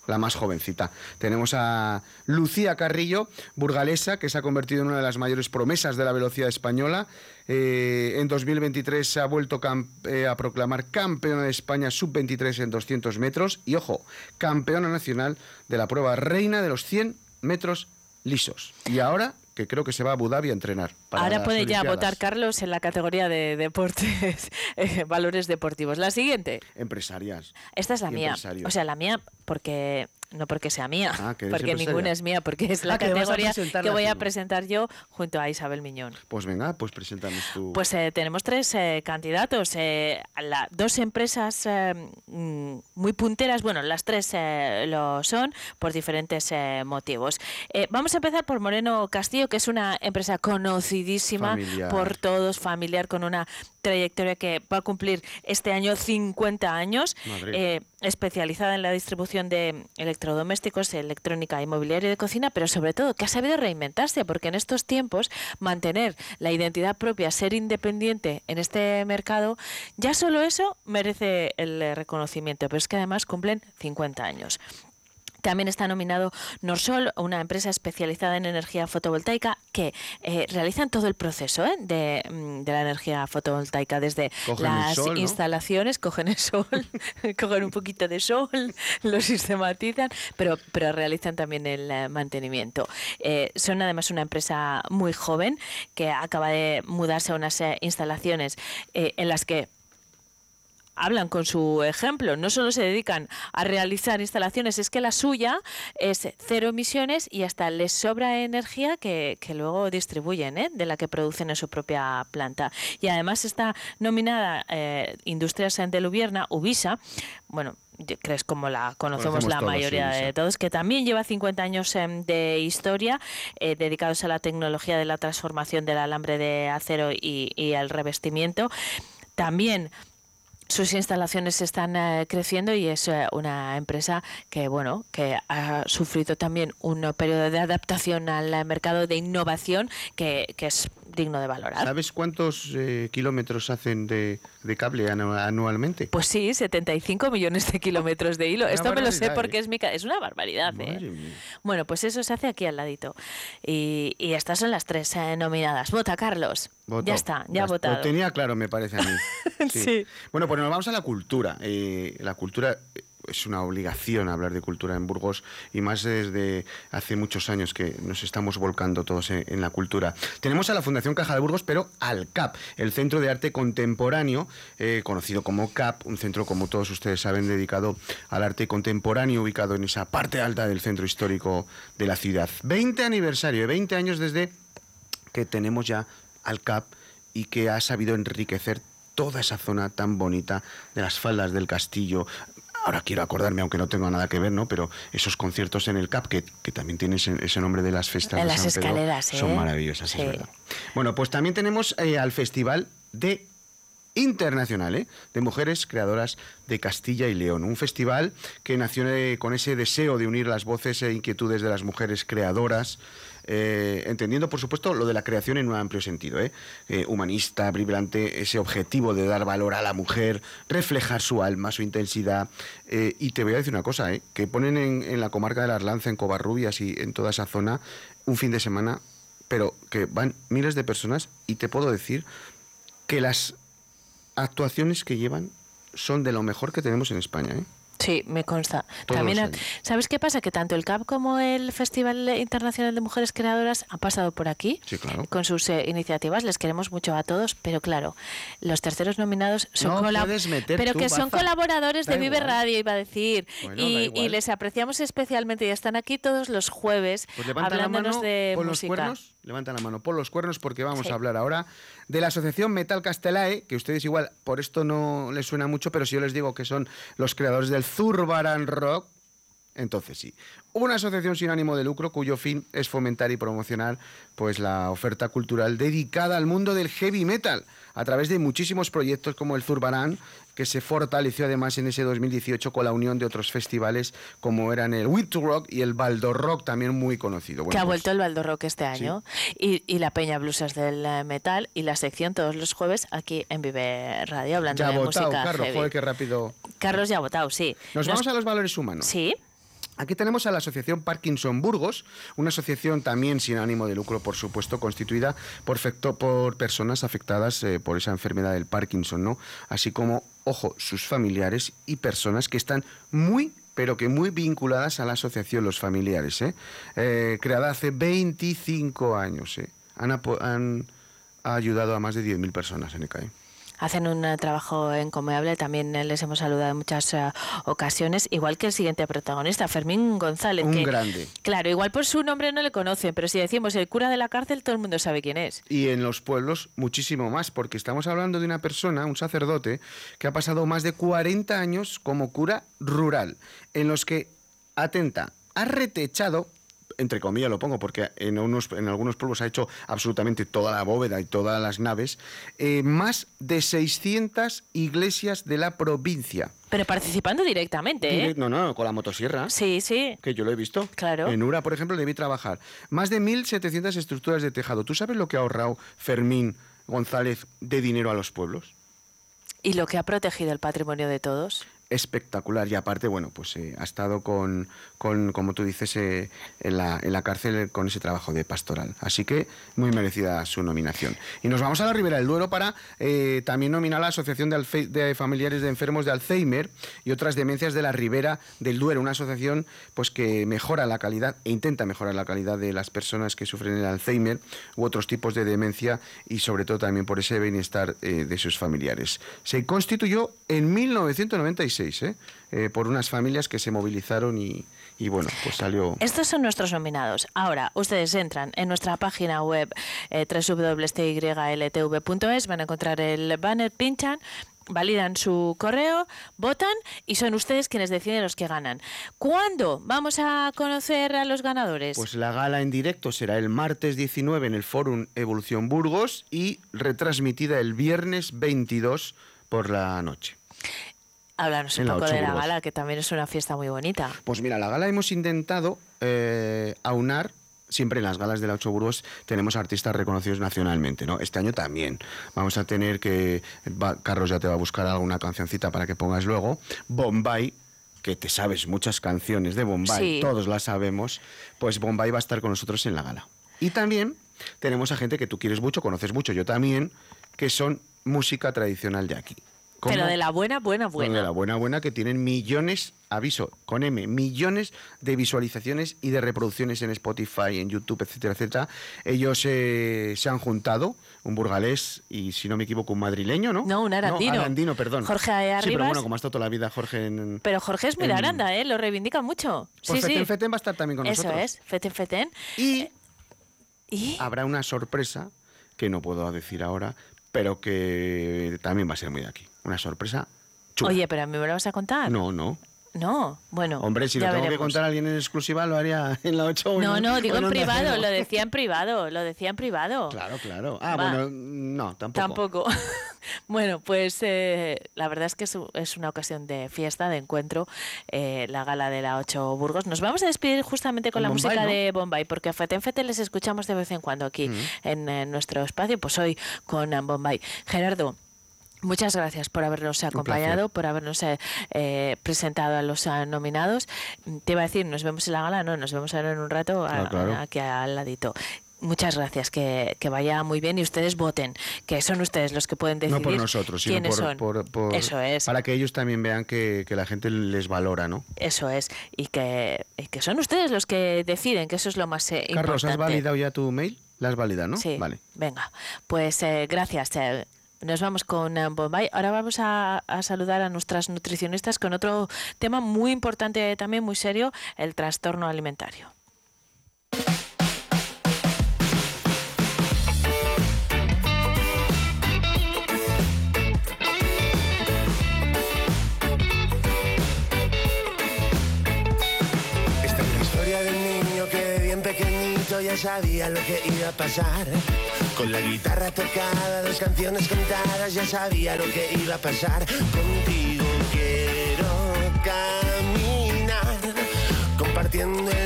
la más jovencita. Tenemos a Lucía Carrillo, burgalesa, que se ha convertido en una de las mayores promesas de la velocidad española. Eh, en 2023 se ha vuelto eh, a proclamar campeona de España sub-23 en 200 metros y, ojo, campeona nacional de la prueba reina de los 100 metros lisos. Y ahora que creo que se va a Abu Dhabi a entrenar. Ahora puede ya votar Carlos en la categoría de deportes, eh, valores deportivos. La siguiente. Empresarias. Esta es la mía. O sea, la mía porque no porque sea mía, ah, porque ninguna es mía, porque es la ah, categoría que, voy a presentar yo junto a Isabel Miñón. Pues venga, pues preséntanos tú. Pues eh, tenemos tres eh, candidatos, eh, dos empresas mm, muy punteras, bueno, las tres lo son por diferentes motivos. vamos a empezar por Moreno Castillo, que es una empresa conocidísima por todos, familiar, con una trayectoria que va a cumplir este año 50 años, especializada en la distribución de electrodomésticos, electrónica, y de cocina, pero sobre todo que ha sabido reinventarse, porque en estos tiempos mantener la identidad propia, ser independiente en este mercado, ya solo eso merece el reconocimiento, pero es que además cumplen 50 años. También está nominado Norsol, una empresa especializada en energía fotovoltaica que eh, realizan todo el proceso ¿eh? mm, de, la energía fotovoltaica, desde las instalaciones, cogen el sol, cogen un poquito de sol, lo sistematizan, pero, pero realizan también el eh, mantenimiento. son además una empresa muy joven que acaba de mudarse a unas instalaciones en las que hablan con su ejemplo, no solo se dedican a realizar instalaciones, es que la suya es cero emisiones y hasta les sobra energía que, luego distribuyen, ¿eh? de la que producen en su propia planta. Y además está nominada eh, Industrias de Lubierna, Ubisa, bueno, crees como la conocemos, la mayoría de todos, que también lleva 50 años em, de historia eh, dedicados a la tecnología de la transformación del alambre de acero y, y al revestimiento. También sus instalaciones están eh, creciendo y es eh, una empresa que bueno que ha sufrido también un periodo de adaptación al mercado de innovación que, que es digno de valorar. ¿Sabes cuántos eh, kilómetros hacen de, cable anualmente? Pues sí, 75 millones de kilómetros de hilo. Esto me lo sé porque es mi es una barbaridad. Bueno, pues eso se hace aquí al ladito. Y, estas son las tres nominadas. Vota, Carlos. Ya está, ya, ha votado. Lo tenía claro, me parece a mí. sí. Bueno, pues nos vamos a la cultura. Eh, la cultura es una obligación hablar de cultura en Burgos y más desde hace muchos años que nos estamos volcando todos en, la cultura. Tenemos a la Fundación Caja de Burgos, pero al CAP, el Centro de Arte Contemporáneo, eh, conocido como CAP, un centro, como todos ustedes saben, dedicado al arte contemporáneo, ubicado en esa parte alta del centro histórico de la ciudad. 20 aniversario, 20 años desde que tenemos ya al CAP y que ha sabido enriquecer toda esa zona tan bonita de las faldas del castillo. Ahora quiero acordarme, aunque no tengo nada que ver, ¿no? Pero esos conciertos en el CAP, que, también tienen ese, nombre de las festas de, las escaleras, son ¿eh? maravillosas, es verdad. Bueno, pues también tenemos eh, al Festival de internacional ¿eh? de mujeres creadoras de Castilla y León. Un festival que nació con ese deseo de unir las voces e inquietudes de las mujeres creadoras eh, entendiendo, por supuesto, lo de la creación en un amplio sentido, ¿eh? Eh, humanista, vibrante, ese objetivo de dar valor a la mujer, reflejar su alma, su intensidad. y te voy a decir una cosa, que ponen en, la comarca de la Arlanza, en Covarrubias y en toda esa zona, un fin de semana, pero que van miles de personas y te puedo decir que las actuaciones que llevan son de lo mejor que tenemos en España. ¿eh? Sí, me consta. También, ¿sabes qué pasa? Que tanto el CAP como el Festival Internacional de Mujeres Creadoras han pasado por aquí con sus eh, iniciativas. Les queremos mucho a todos, pero claro, los terceros nominados son pero que son colaboradores de Vive Radio, iba a decir, y, les apreciamos especialmente y están aquí todos los jueves pues hablándonos de música. Levanta la mano por los cuernos porque vamos a hablar ahora de la asociación Metal Castelae, que ustedes igual por esto no les suena mucho, pero si yo les digo que son los creadores del Zurbaran Rock, entonces sí. Una asociación sin ánimo de lucro cuyo fin es fomentar y promocionar pues la oferta cultural dedicada al mundo del heavy metal a través de muchísimos proyectos como el Zurbarán, que se fortaleció además en ese 2018 con la unión de otros festivales como eran el Wit Rock y el Baldo Rock, también muy conocido. que ha vuelto el Baldo Rock este año. Y, la Peña Bluesas del eh, Metal y la sección todos los jueves aquí en Vive Radio hablando ya de votado, música Carlos, heavy. qué rápido. Carlos ya ha votado, sí. Nos, vamos a los valores humanos. Sí. Aquí tenemos a la Asociación Parkinson Burgos, una asociación también sin ánimo de lucro, por supuesto, constituida por, por personas afectadas eh, por esa enfermedad del Parkinson, ¿no? Así como, ojo, sus familiares y personas que están muy pero que muy vinculadas a la asociación Los Familiares, ¿eh? Eh, creada hace 25 años. ¿eh? Han, han ayudado a más de 10.000 personas en ECAE. Hacen un eh, trabajo encomiable, también eh, les hemos saludado en muchas eh, ocasiones, igual que el siguiente protagonista, Fermín González. Un que, grande. Claro, igual por su nombre no le conocen, pero si decimos el cura de la cárcel, todo el mundo sabe quién es. Y en los pueblos muchísimo más, porque estamos hablando de una persona, un sacerdote, que ha pasado más de 40 años como cura rural, en los que, atenta, ha retechado, entre comillas lo pongo, porque en, unos, en algunos pueblos ha hecho absolutamente toda la bóveda y todas las naves, eh, más de 600 iglesias de la provincia. Pero participando directamente, ¿eh? Direct- No, no, con la motosierra. Sí, sí. Que yo lo he visto. Claro. En Ura, por ejemplo, debí trabajar. Más de 1.700 estructuras de tejado. ¿Tú sabes lo que ha ahorrado Fermín González de dinero a los pueblos? Y lo que ha protegido el patrimonio de todos. Espectacular. Y aparte, bueno, pues eh, ha estado con, con, como tú dices, eh, en, la, en la cárcel con ese trabajo de pastoral. Así que muy merecida su nominación. Y nos vamos a la Ribera del Duero para eh, también nominar a la Asociación de, Alfe- de Familiares de Enfermos de Alzheimer y otras demencias de la Ribera del Duero, una asociación pues que mejora la calidad e intenta mejorar la calidad de las personas que sufren el Alzheimer u otros tipos de demencia y sobre todo también por ese bienestar de sus familiares. Se constituyó en 1996 ¿eh? Eh, por unas familias que se movilizaron y, y bueno, pues salió... Estos son nuestros nominados. Ahora, ustedes entran en nuestra página web eh, www.styltv.es, van a encontrar el banner, pinchan, validan su correo, votan y son ustedes quienes deciden los que ganan. ¿Cuándo vamos a conocer a los ganadores? Pues la gala en directo será el martes 19 en el Fórum Evolución Burgos y retransmitida el viernes 22 por la noche. Háblanos un poco de la gala, que también es una fiesta muy bonita. Pues mira, la gala hemos intentado eh, aunar. Siempre en las galas de la Ocho Burgos tenemos artistas reconocidos nacionalmente, ¿no? Este año también. Vamos a tener que. va- Carlos ya te va a buscar alguna cancioncita para que pongas luego. Bombay, que te sabes muchas canciones de Bombay, Sí. todos las sabemos. Pues Bombay va a estar con nosotros en la gala. Y también tenemos a gente que tú quieres mucho, conoces mucho, yo también, que son música tradicional de aquí. Pero de la buena, buena, buena. de la buena, buena, que tienen millones, aviso, con M, millones de visualizaciones y de reproducciones en Spotify, en YouTube, etcétera, etcétera. Ellos eh, se han juntado, un burgalés y, si no me equivoco, un madrileño, ¿no? No, un arandino. arandino, perdón. Jorge Sí, pero Arribas. bueno, como ha estado toda la vida Jorge en... Pero Jorge es muy en- Aranda, ¿eh? Lo reivindica mucho. Pues sí, Feten sí. Feten va a estar también con Eso nosotros. es, Feten Feten. Y, ¿Y? habrá una sorpresa que no puedo decir ahora, pero que también va a ser muy de aquí. Una sorpresa chula. Oye, pero a mí me lo vas a contar. No, no. No, bueno. Hombre, si lo tengo que contar a alguien en exclusiva, lo haría en la 8 o No, en- no, digo en privado, Cero. lo decía en privado, lo decía en privado. Claro, claro. Ah, Va. bueno, no, tampoco. Tampoco. bueno, pues eh, la verdad es que es, es una ocasión de fiesta, de encuentro, eh, la gala de la 8 Burgos. Nos vamos a despedir justamente con En la Bombay, música ¿no? de Bombay, porque a Feten Feten les escuchamos de vez en cuando aquí en, eh, nuestro espacio, pues hoy con Bombay. Gerardo. Muchas gracias por habernos acompañado, por habernos eh, eh, presentado a los eh, nominados. Te iba a decir, nos vemos en la gala, no, nos vemos ahora en un rato a- Claro, claro. aquí al ladito. Muchas gracias, que, que vaya muy bien y ustedes voten, que son ustedes los que pueden decidir No por nosotros, sino quiénes por, son. por- por- Eso es. Para que ellos también vean que, que la gente les valora, ¿no? Eso es, y que, y que son ustedes los que deciden, que eso es lo más eh, Carlos, ¿has importante. validado ya tu mail? La has validado, ¿no? Sí, Vale. venga, pues eh, gracias. Nos vamos con eh, Bombay. Ahora vamos a saludar a nuestras nutricionistas con otro tema muy importante, también muy serio, el trastorno alimentario. Ya sabía lo que iba a pasar. Con la guitarra tocada, dos canciones cantadas, ya sabía lo que iba a pasar. Contigo quiero caminar, compartiendo el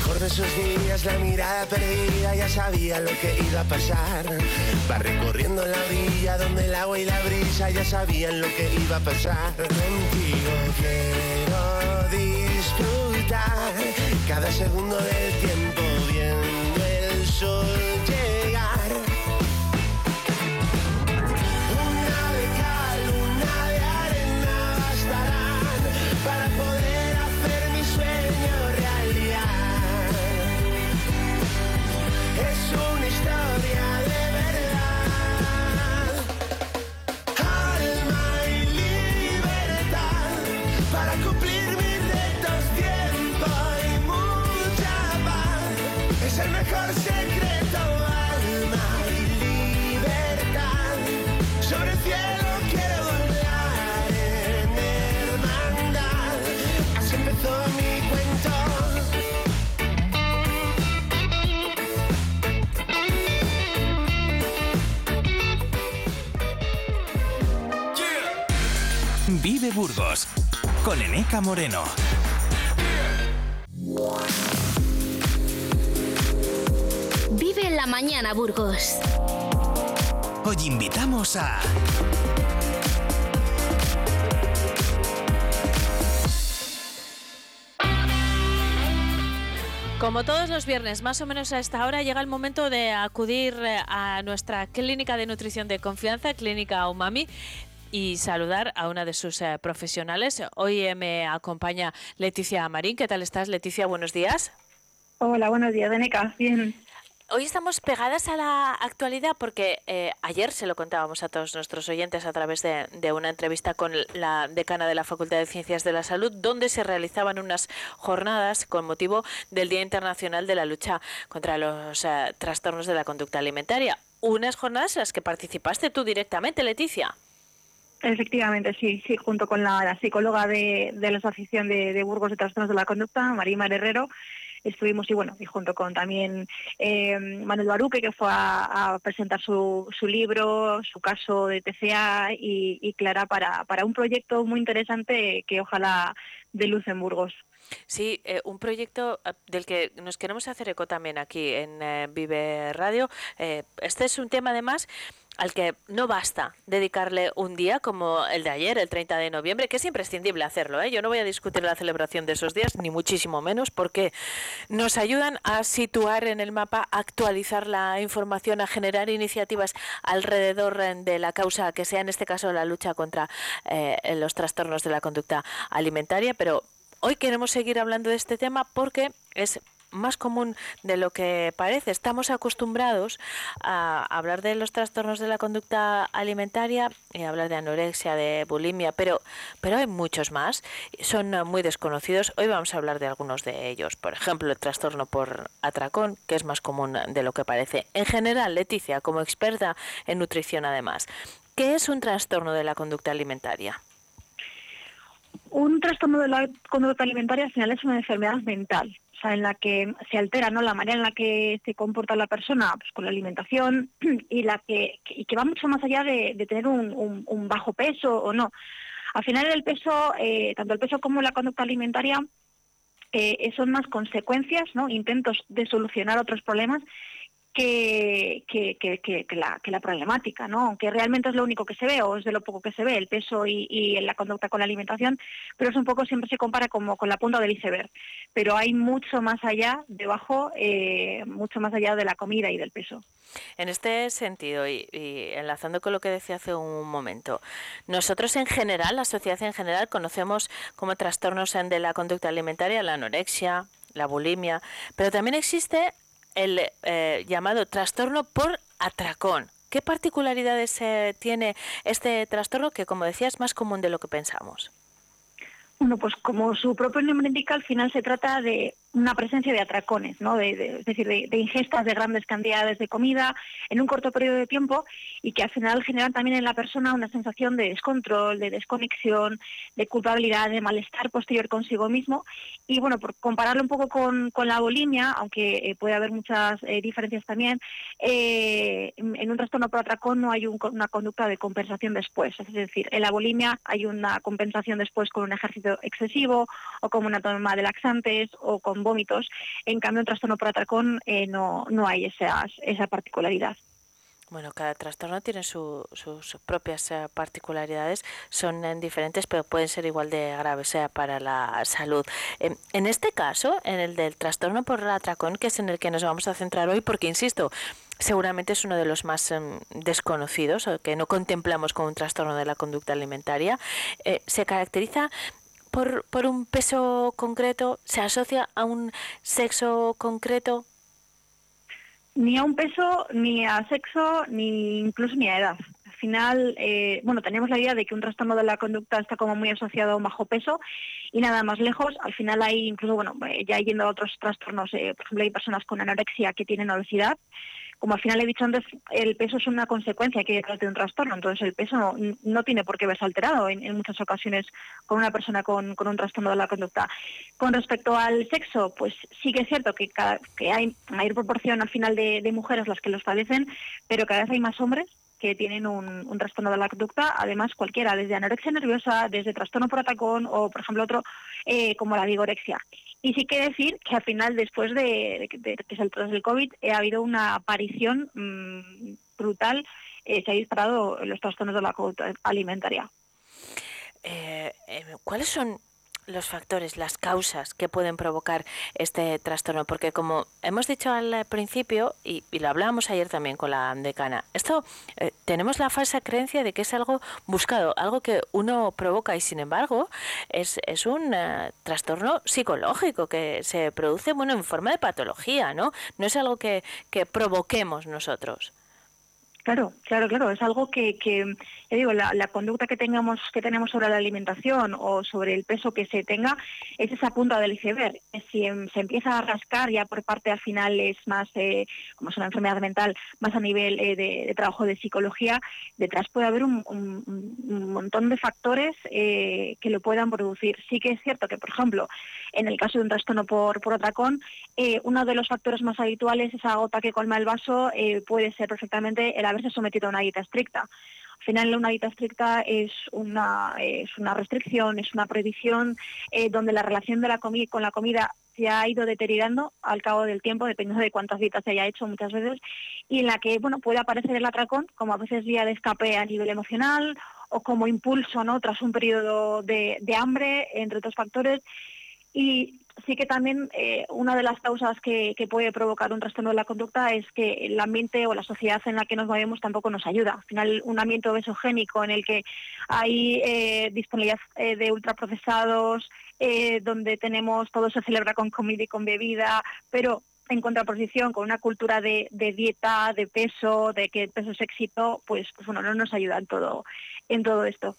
mejor de sus días, la mirada perdida, ya sabía lo que iba a pasar. Va recorriendo la orilla donde el agua y la brisa ya sabían lo que iba a pasar. Contigo quiero disfrutar cada segundo del tiempo viendo el sol Vive Burgos con Eneca Moreno. Vive en la mañana, Burgos. Hoy invitamos a Como todos los viernes, más o menos a esta hora, llega el momento de acudir eh, a nuestra clínica de nutrición de confianza, Clínica Umami, y saludar a una de sus eh, profesionales. Hoy eh, me acompaña Leticia Marín. ¿Qué tal estás, Leticia? Buenos días. Hola, buenos días, Beneca. Bien. Hoy estamos pegadas a la actualidad porque eh, ayer se lo contábamos a todos nuestros oyentes a través de, de, una entrevista con la decana de la Facultad de Ciencias de la Salud, donde se realizaban unas jornadas con motivo del Día Internacional de la Lucha contra los eh, Trastornos de la Conducta Alimentaria. Unas jornadas en las que participaste tú directamente, Leticia. Efectivamente, sí, sí, junto con la, psicóloga de, de, la Asociación de, de Burgos de Trastornos de la Conducta, Marimar Herrero, estuvimos y bueno y junto con también eh, Manuel Baruque que fue a, a presentar su, su, libro su caso de TCA y, y Clara para, para, un proyecto muy interesante que ojalá de luz en Burgos Sí, eh, un proyecto del que nos queremos hacer eco también aquí en eh, Vive Radio. Eh, este es un tema además al que no basta dedicarle un día como el de ayer, el 30 de noviembre, que es imprescindible hacerlo. ¿eh? Yo no voy a discutir la celebración de esos días, ni muchísimo menos, porque nos ayudan a situar en el mapa, a actualizar la información, a generar iniciativas alrededor de la causa, que sea en este caso la lucha contra eh, los trastornos de la conducta alimentaria, pero Hoy queremos seguir hablando de este tema porque es más común de lo que parece. Estamos acostumbrados a hablar de los trastornos de la conducta alimentaria y hablar de anorexia, de bulimia, pero, pero hay muchos más. Son muy desconocidos. Hoy vamos a hablar de algunos de ellos. Por ejemplo, el trastorno por atracón, que es más común de lo que parece. En general, Leticia, como experta en nutrición además, ¿qué es un trastorno de la conducta alimentaria? Un trastorno de la conducta alimentaria al final es una enfermedad mental, o sea, en la que se altera ¿no? la manera en la que se comporta la persona pues, con la alimentación y, la que, y que va mucho más allá de, tener un, bajo peso o no. Al final el peso, eh, tanto el peso como la conducta alimentaria, eh, son más consecuencias, ¿no? intentos de solucionar otros problemas que, que, que, que, la, que la problemática, ¿no? Aunque realmente es lo único que se ve o es de lo poco que se ve, el peso y, y la conducta con la alimentación, pero es un poco, siempre se compara como con la punta del iceberg. Pero hay mucho más allá, debajo, eh, mucho más allá de la comida y del peso. En este sentido, y, y, enlazando con lo que decía hace un momento, nosotros en general, la sociedad en general, conocemos como trastornos de la conducta alimentaria la anorexia, la bulimia, pero también existe el eh, llamado trastorno por atracón. ¿Qué particularidades eh, tiene este trastorno que, como decía, es más común de lo que pensamos? Bueno, pues como su propio nombre indica, al final se trata de una presencia de atracones, ¿no? de, es decir, de, de, ingestas de grandes cantidades de comida en un corto periodo de tiempo y que al final generan también en la persona una sensación de descontrol, de desconexión, de culpabilidad, de malestar posterior consigo mismo. Y bueno, por compararlo un poco con, con la bulimia, aunque eh, puede haber muchas eh, diferencias también, eh, en un trastorno por atracón no hay un, una conducta de compensación después. Es decir, en la bulimia hay una compensación después con un ejercicio excesivo o con una toma de laxantes o con vómitos. En cambio, en trastorno por atracón eh, no, no hay esas, esa particularidad. Bueno, cada trastorno tiene su, sus propias eh, particularidades, son eh, diferentes, pero pueden ser igual de graves eh, para la salud. Eh, en este caso, en el del trastorno por atracón, que es en el que nos vamos a centrar hoy, porque insisto, seguramente es uno de los más eh, desconocidos, o que no contemplamos como un trastorno de la conducta alimentaria, se caracteriza por, por un peso concreto? ¿Se asocia a un sexo concreto? Ni a un peso, ni a sexo, ni incluso ni a edad. Al final, eh, bueno, tenemos la idea de que un trastorno de la conducta está como muy asociado a un bajo peso y nada más lejos. Al final hay incluso, bueno, eh, ya yendo a otros trastornos, eh, por ejemplo, hay personas con anorexia que tienen obesidad como al final he dicho antes, el peso es una consecuencia que hay detrás de un trastorno, entonces el peso no, tiene por qué verse alterado en, muchas ocasiones con una persona con, un trastorno de la conducta. Con respecto al sexo, pues sí que es cierto que, que hay mayor proporción al final de, de mujeres las que lo establecen, pero cada vez hay más hombres que tienen un, trastorno de la conducta, además cualquiera, desde anorexia nerviosa, desde trastorno por atacón o, por ejemplo, otro eh, como la vigorexia. Y sí que decir que al final, después de, que tras el COVID, ha habido una aparición mm, brutal, eh, se ha disparado los trastornos de la conducta alimentaria. Eh, ¿Cuáles son los factores, las causas que pueden provocar este trastorno, porque como hemos dicho al principio, y, lo hablábamos ayer también con la decana, esto eh, tenemos la falsa creencia de que es algo buscado, algo que uno provoca y sin embargo es, es un eh, trastorno psicológico que se produce bueno en forma de patología, ¿no? No es algo que, que provoquemos nosotros. Claro, claro, claro. Es algo que, que digo, la, conducta que tengamos, que tenemos sobre la alimentación o sobre el peso que se tenga, es esa punta del iceberg. Si em, se empieza a rascar ya por parte al final es más, eh, como es una enfermedad mental, más a nivel eh, de, trabajo de psicología, detrás puede haber un, montón de factores eh, que lo puedan producir. Sí que es cierto que, por ejemplo, en el caso de un trastorno por, por atracón, uno de los factores más habituales, esa gota que colma el vaso, puede ser perfectamente el haberse sometido a una dieta estricta. Al final, una dieta estricta es una, es una restricción, es una prohibición eh, donde la relación de la comida con la comida se ha ido deteriorando al cabo del tiempo, dependiendo de cuántas dietas se haya hecho muchas veces, y en la que bueno puede aparecer el atracón como a veces vía de escape a nivel emocional o como impulso no tras un periodo de, de hambre, entre otros factores. Y sí que también eh, una de las causas que, puede provocar un trastorno de la conducta es que el ambiente o la sociedad en la que nos movemos tampoco nos ayuda. Al final, un ambiente obesogénico en el que hay eh, disponibilidad eh, de ultraprocesados, donde tenemos todo se celebra con comida y con bebida, pero en contraposición con una cultura de, dieta, de peso, de que el peso es éxito, pues, pues bueno, no nos ayuda en todo, en todo esto.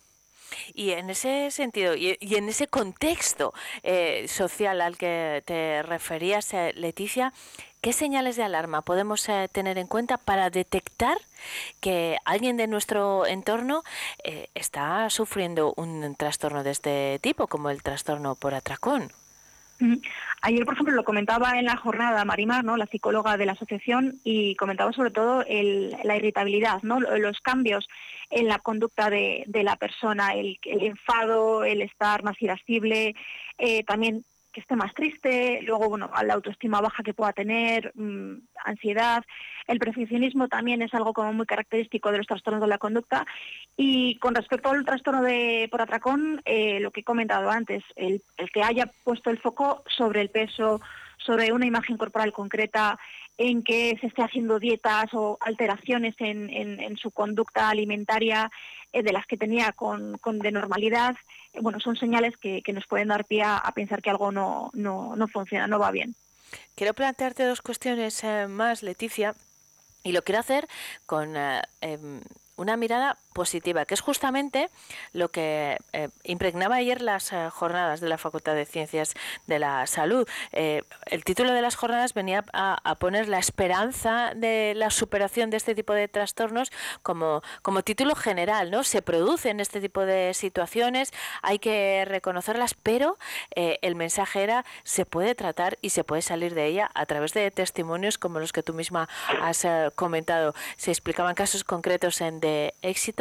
Y en ese sentido, y, en ese contexto eh, social al que te referías, eh, Leticia, ¿qué señales de alarma podemos eh, tener en cuenta para detectar que alguien de nuestro entorno está sufriendo un trastorno de este tipo, como el trastorno por atracón? Ayer, por ejemplo, lo comentaba en la jornada Marimar, ¿no? la psicóloga de la asociación, y comentaba sobre todo la irritabilidad, los cambios en la conducta de, la persona, el, enfado, el estar más irascible, eh, también que esté más triste, luego bueno, la autoestima baja que pueda tener, mm, ansiedad. El perfeccionismo también es algo como muy característico de los trastornos de la conducta. Y con respecto al trastorno de por atracón, eh, lo que he comentado antes, el, que haya puesto el foco sobre el peso, sobre una imagen corporal concreta, en que se esté haciendo dietas o alteraciones en, su conducta alimentaria eh, de las que tenía con, de normalidad, bueno, son señales que, nos pueden dar pie a, pensar que algo no, no, no, funciona, no va bien. Quiero plantearte dos cuestiones eh, más, Leticia, y lo quiero hacer con em, una mirada positiva, que es justamente lo que eh, impregnaba ayer las eh, jornadas de la Facultad de Ciencias de la Salud. Eh, el título de las jornadas venía a, poner la esperanza de la superación de este tipo de trastornos como, como título general, ¿no? Se producen este tipo de situaciones, hay que reconocerlas, pero el mensaje era se puede tratar y se puede salir de ella a través de testimonios como los que tú misma has comentado. Se explicaban casos concretos en de éxito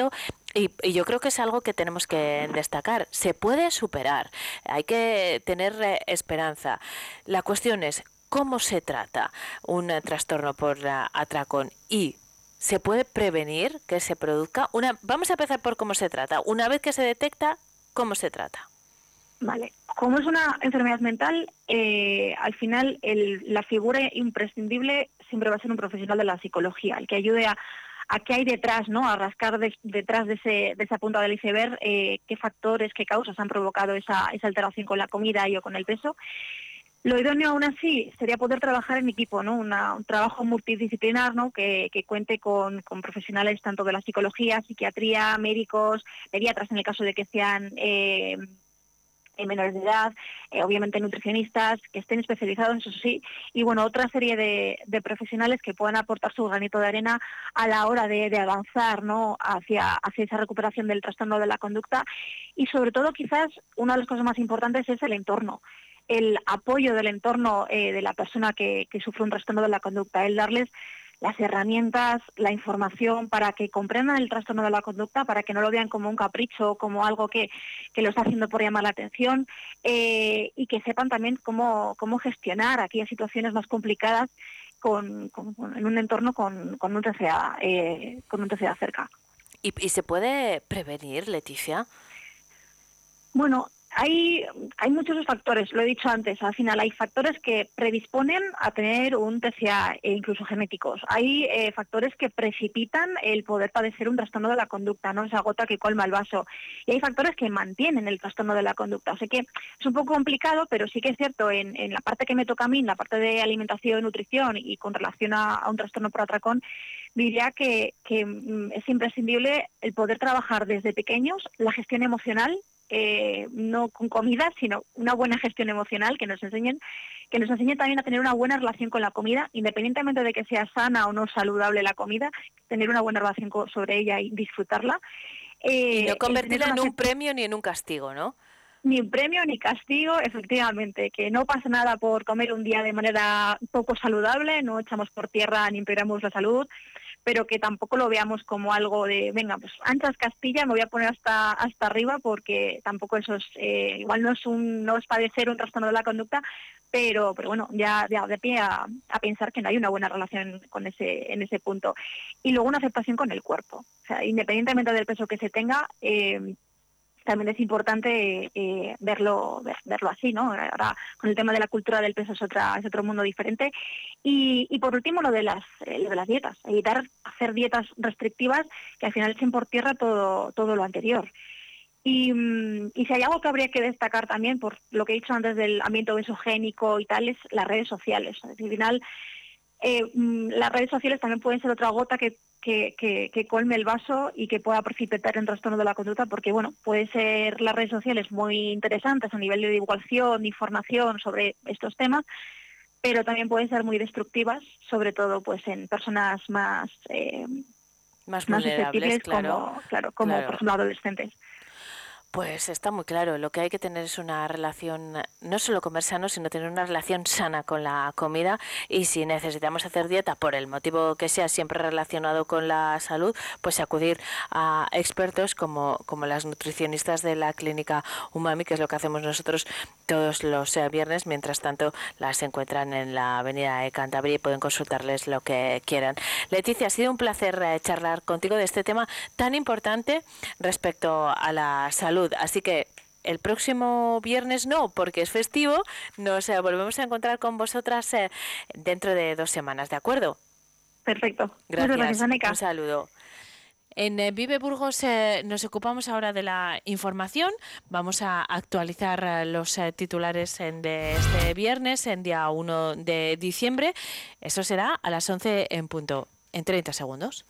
y, yo creo que es algo que tenemos que destacar. Se puede superar, hay que tener eh, esperanza. La cuestión es cómo se trata un eh, trastorno por atracón y se puede prevenir que se produzca. Una, vamos a empezar por cómo se trata. Una vez que se detecta, ¿cómo se trata? Vale, como es una enfermedad mental, eh, al final la figura imprescindible siempre va a ser un profesional de la psicología, el que ayude a, a qué hay detrás, ¿no? A rascar detrás de, ese, de esa punta del iceberg, eh, qué factores, qué causas han provocado esa, esa alteración con la comida y o con el peso. Lo idóneo aún así sería poder trabajar en equipo, ¿no? Un trabajo multidisciplinar, ¿no? Que, que cuente con, con profesionales tanto de la psicología, psiquiatría, médicos, pediatras en el caso de que sean eh, menores de edad, eh, obviamente nutricionistas que estén especializados, eso sí, y bueno, otra serie de, profesionales que puedan aportar su granito de arena a la hora de, de avanzar ¿no? hacia, hacia esa recuperación del trastorno de la conducta y sobre todo quizás una de las cosas más importantes es el entorno el apoyo del entorno eh, de la persona que, que sufre un trastorno de la conducta, el darles las herramientas, la información para que comprendan el trastorno de la conducta, para que no lo vean como un capricho, como algo que, que lo está haciendo por llamar la atención eh, y que sepan también cómo, cómo gestionar aquellas situaciones más complicadas con, con- con- en un entorno con, con un TCA, eh, con un TCA cerca. ¿Y, y se puede prevenir, Leticia? Bueno, hay, hay muchos factores, lo he dicho antes, al final hay factores que predisponen a tener un TCA e incluso genéticos. Hay eh, factores que precipitan el poder padecer un trastorno de la conducta, no esa gota que colma el vaso. Y hay factores que mantienen el trastorno de la conducta. O sea que es un poco complicado, pero sí que es cierto, en, la parte que me toca a mí, en la parte de alimentación nutrición y con relación a, un trastorno por atracón, diría que, que, mm, es imprescindible el poder trabajar desde pequeños la gestión emocional eh, no con comida, sino una buena gestión emocional que nos enseñen, que nos enseñen también a tener una buena relación con la comida, independientemente de que sea sana o no saludable la comida, tener una buena relación co- sobre ella y disfrutarla. Y Eh, no convertirla en un premio ni en un castigo, ¿no? ni premio ni castigo, efectivamente, que no pasa nada por comer un día de manera poco saludable, no echamos por tierra ni empeoramos la salud, pero que tampoco lo veamos como algo de, venga, pues anchas Castilla, me voy a poner hasta hasta arriba porque tampoco eso es, eh, igual no es un, no es padecer un trastorno de la conducta, pero, pero bueno, ya, ya de pie a, a pensar que no hay una buena relación con ese, en ese punto. Y luego una aceptación con el cuerpo. O sea, independientemente del peso que se tenga, eh, también es importante eh, verlo ver- verlo así, ¿no? Ahora con el tema de la cultura del peso es otra es otro mundo diferente y, por último lo de las eh, lo de las dietas, evitar hacer dietas restrictivas que al final echen por tierra todo todo lo anterior. Y, mm, y si hay algo que habría que destacar también, por lo que he dicho antes del ambiente obesogénico y tal, es las redes sociales. Al final, eh, mm, las redes sociales también pueden ser otra gota que, que, que- que colme el vaso y que pueda precipitar en trastorno de la conducta, porque bueno, pueden ser las redes sociales muy interesantes a nivel de divulgación, de información sobre estos temas, pero también pueden ser muy destructivas, sobre todo pues en personas más eh, Más más susceptibles claro. como, claro, como Claro. por ejemplo adolescentes. Pues está muy claro, lo que hay que tener es una relación, no solo comer sano, sino tener una relación sana con la comida y si necesitamos hacer dieta por el motivo que sea, siempre relacionado con la salud, pues acudir a expertos como, como las nutricionistas de la clínica Umami, que es lo que hacemos nosotros todos los eh, viernes, mientras tanto las encuentran en la avenida de Cantabria y pueden consultarles lo que quieran. Leticia, ha sido un placer eh, charlar contigo de este tema tan importante respecto a la salud. Así que el próximo viernes no, porque es festivo. Nos eh, volvemos a encontrar con vosotras eh, dentro de dos semanas, ¿de acuerdo? Perfecto. Gracias. Un saludo. En eh, Vive Burgos eh, nos ocupamos ahora de la información. Vamos a actualizar los titulares en de este viernes, en día 1 de diciembre. Eso será a las 11 en punto, en 30 segundos.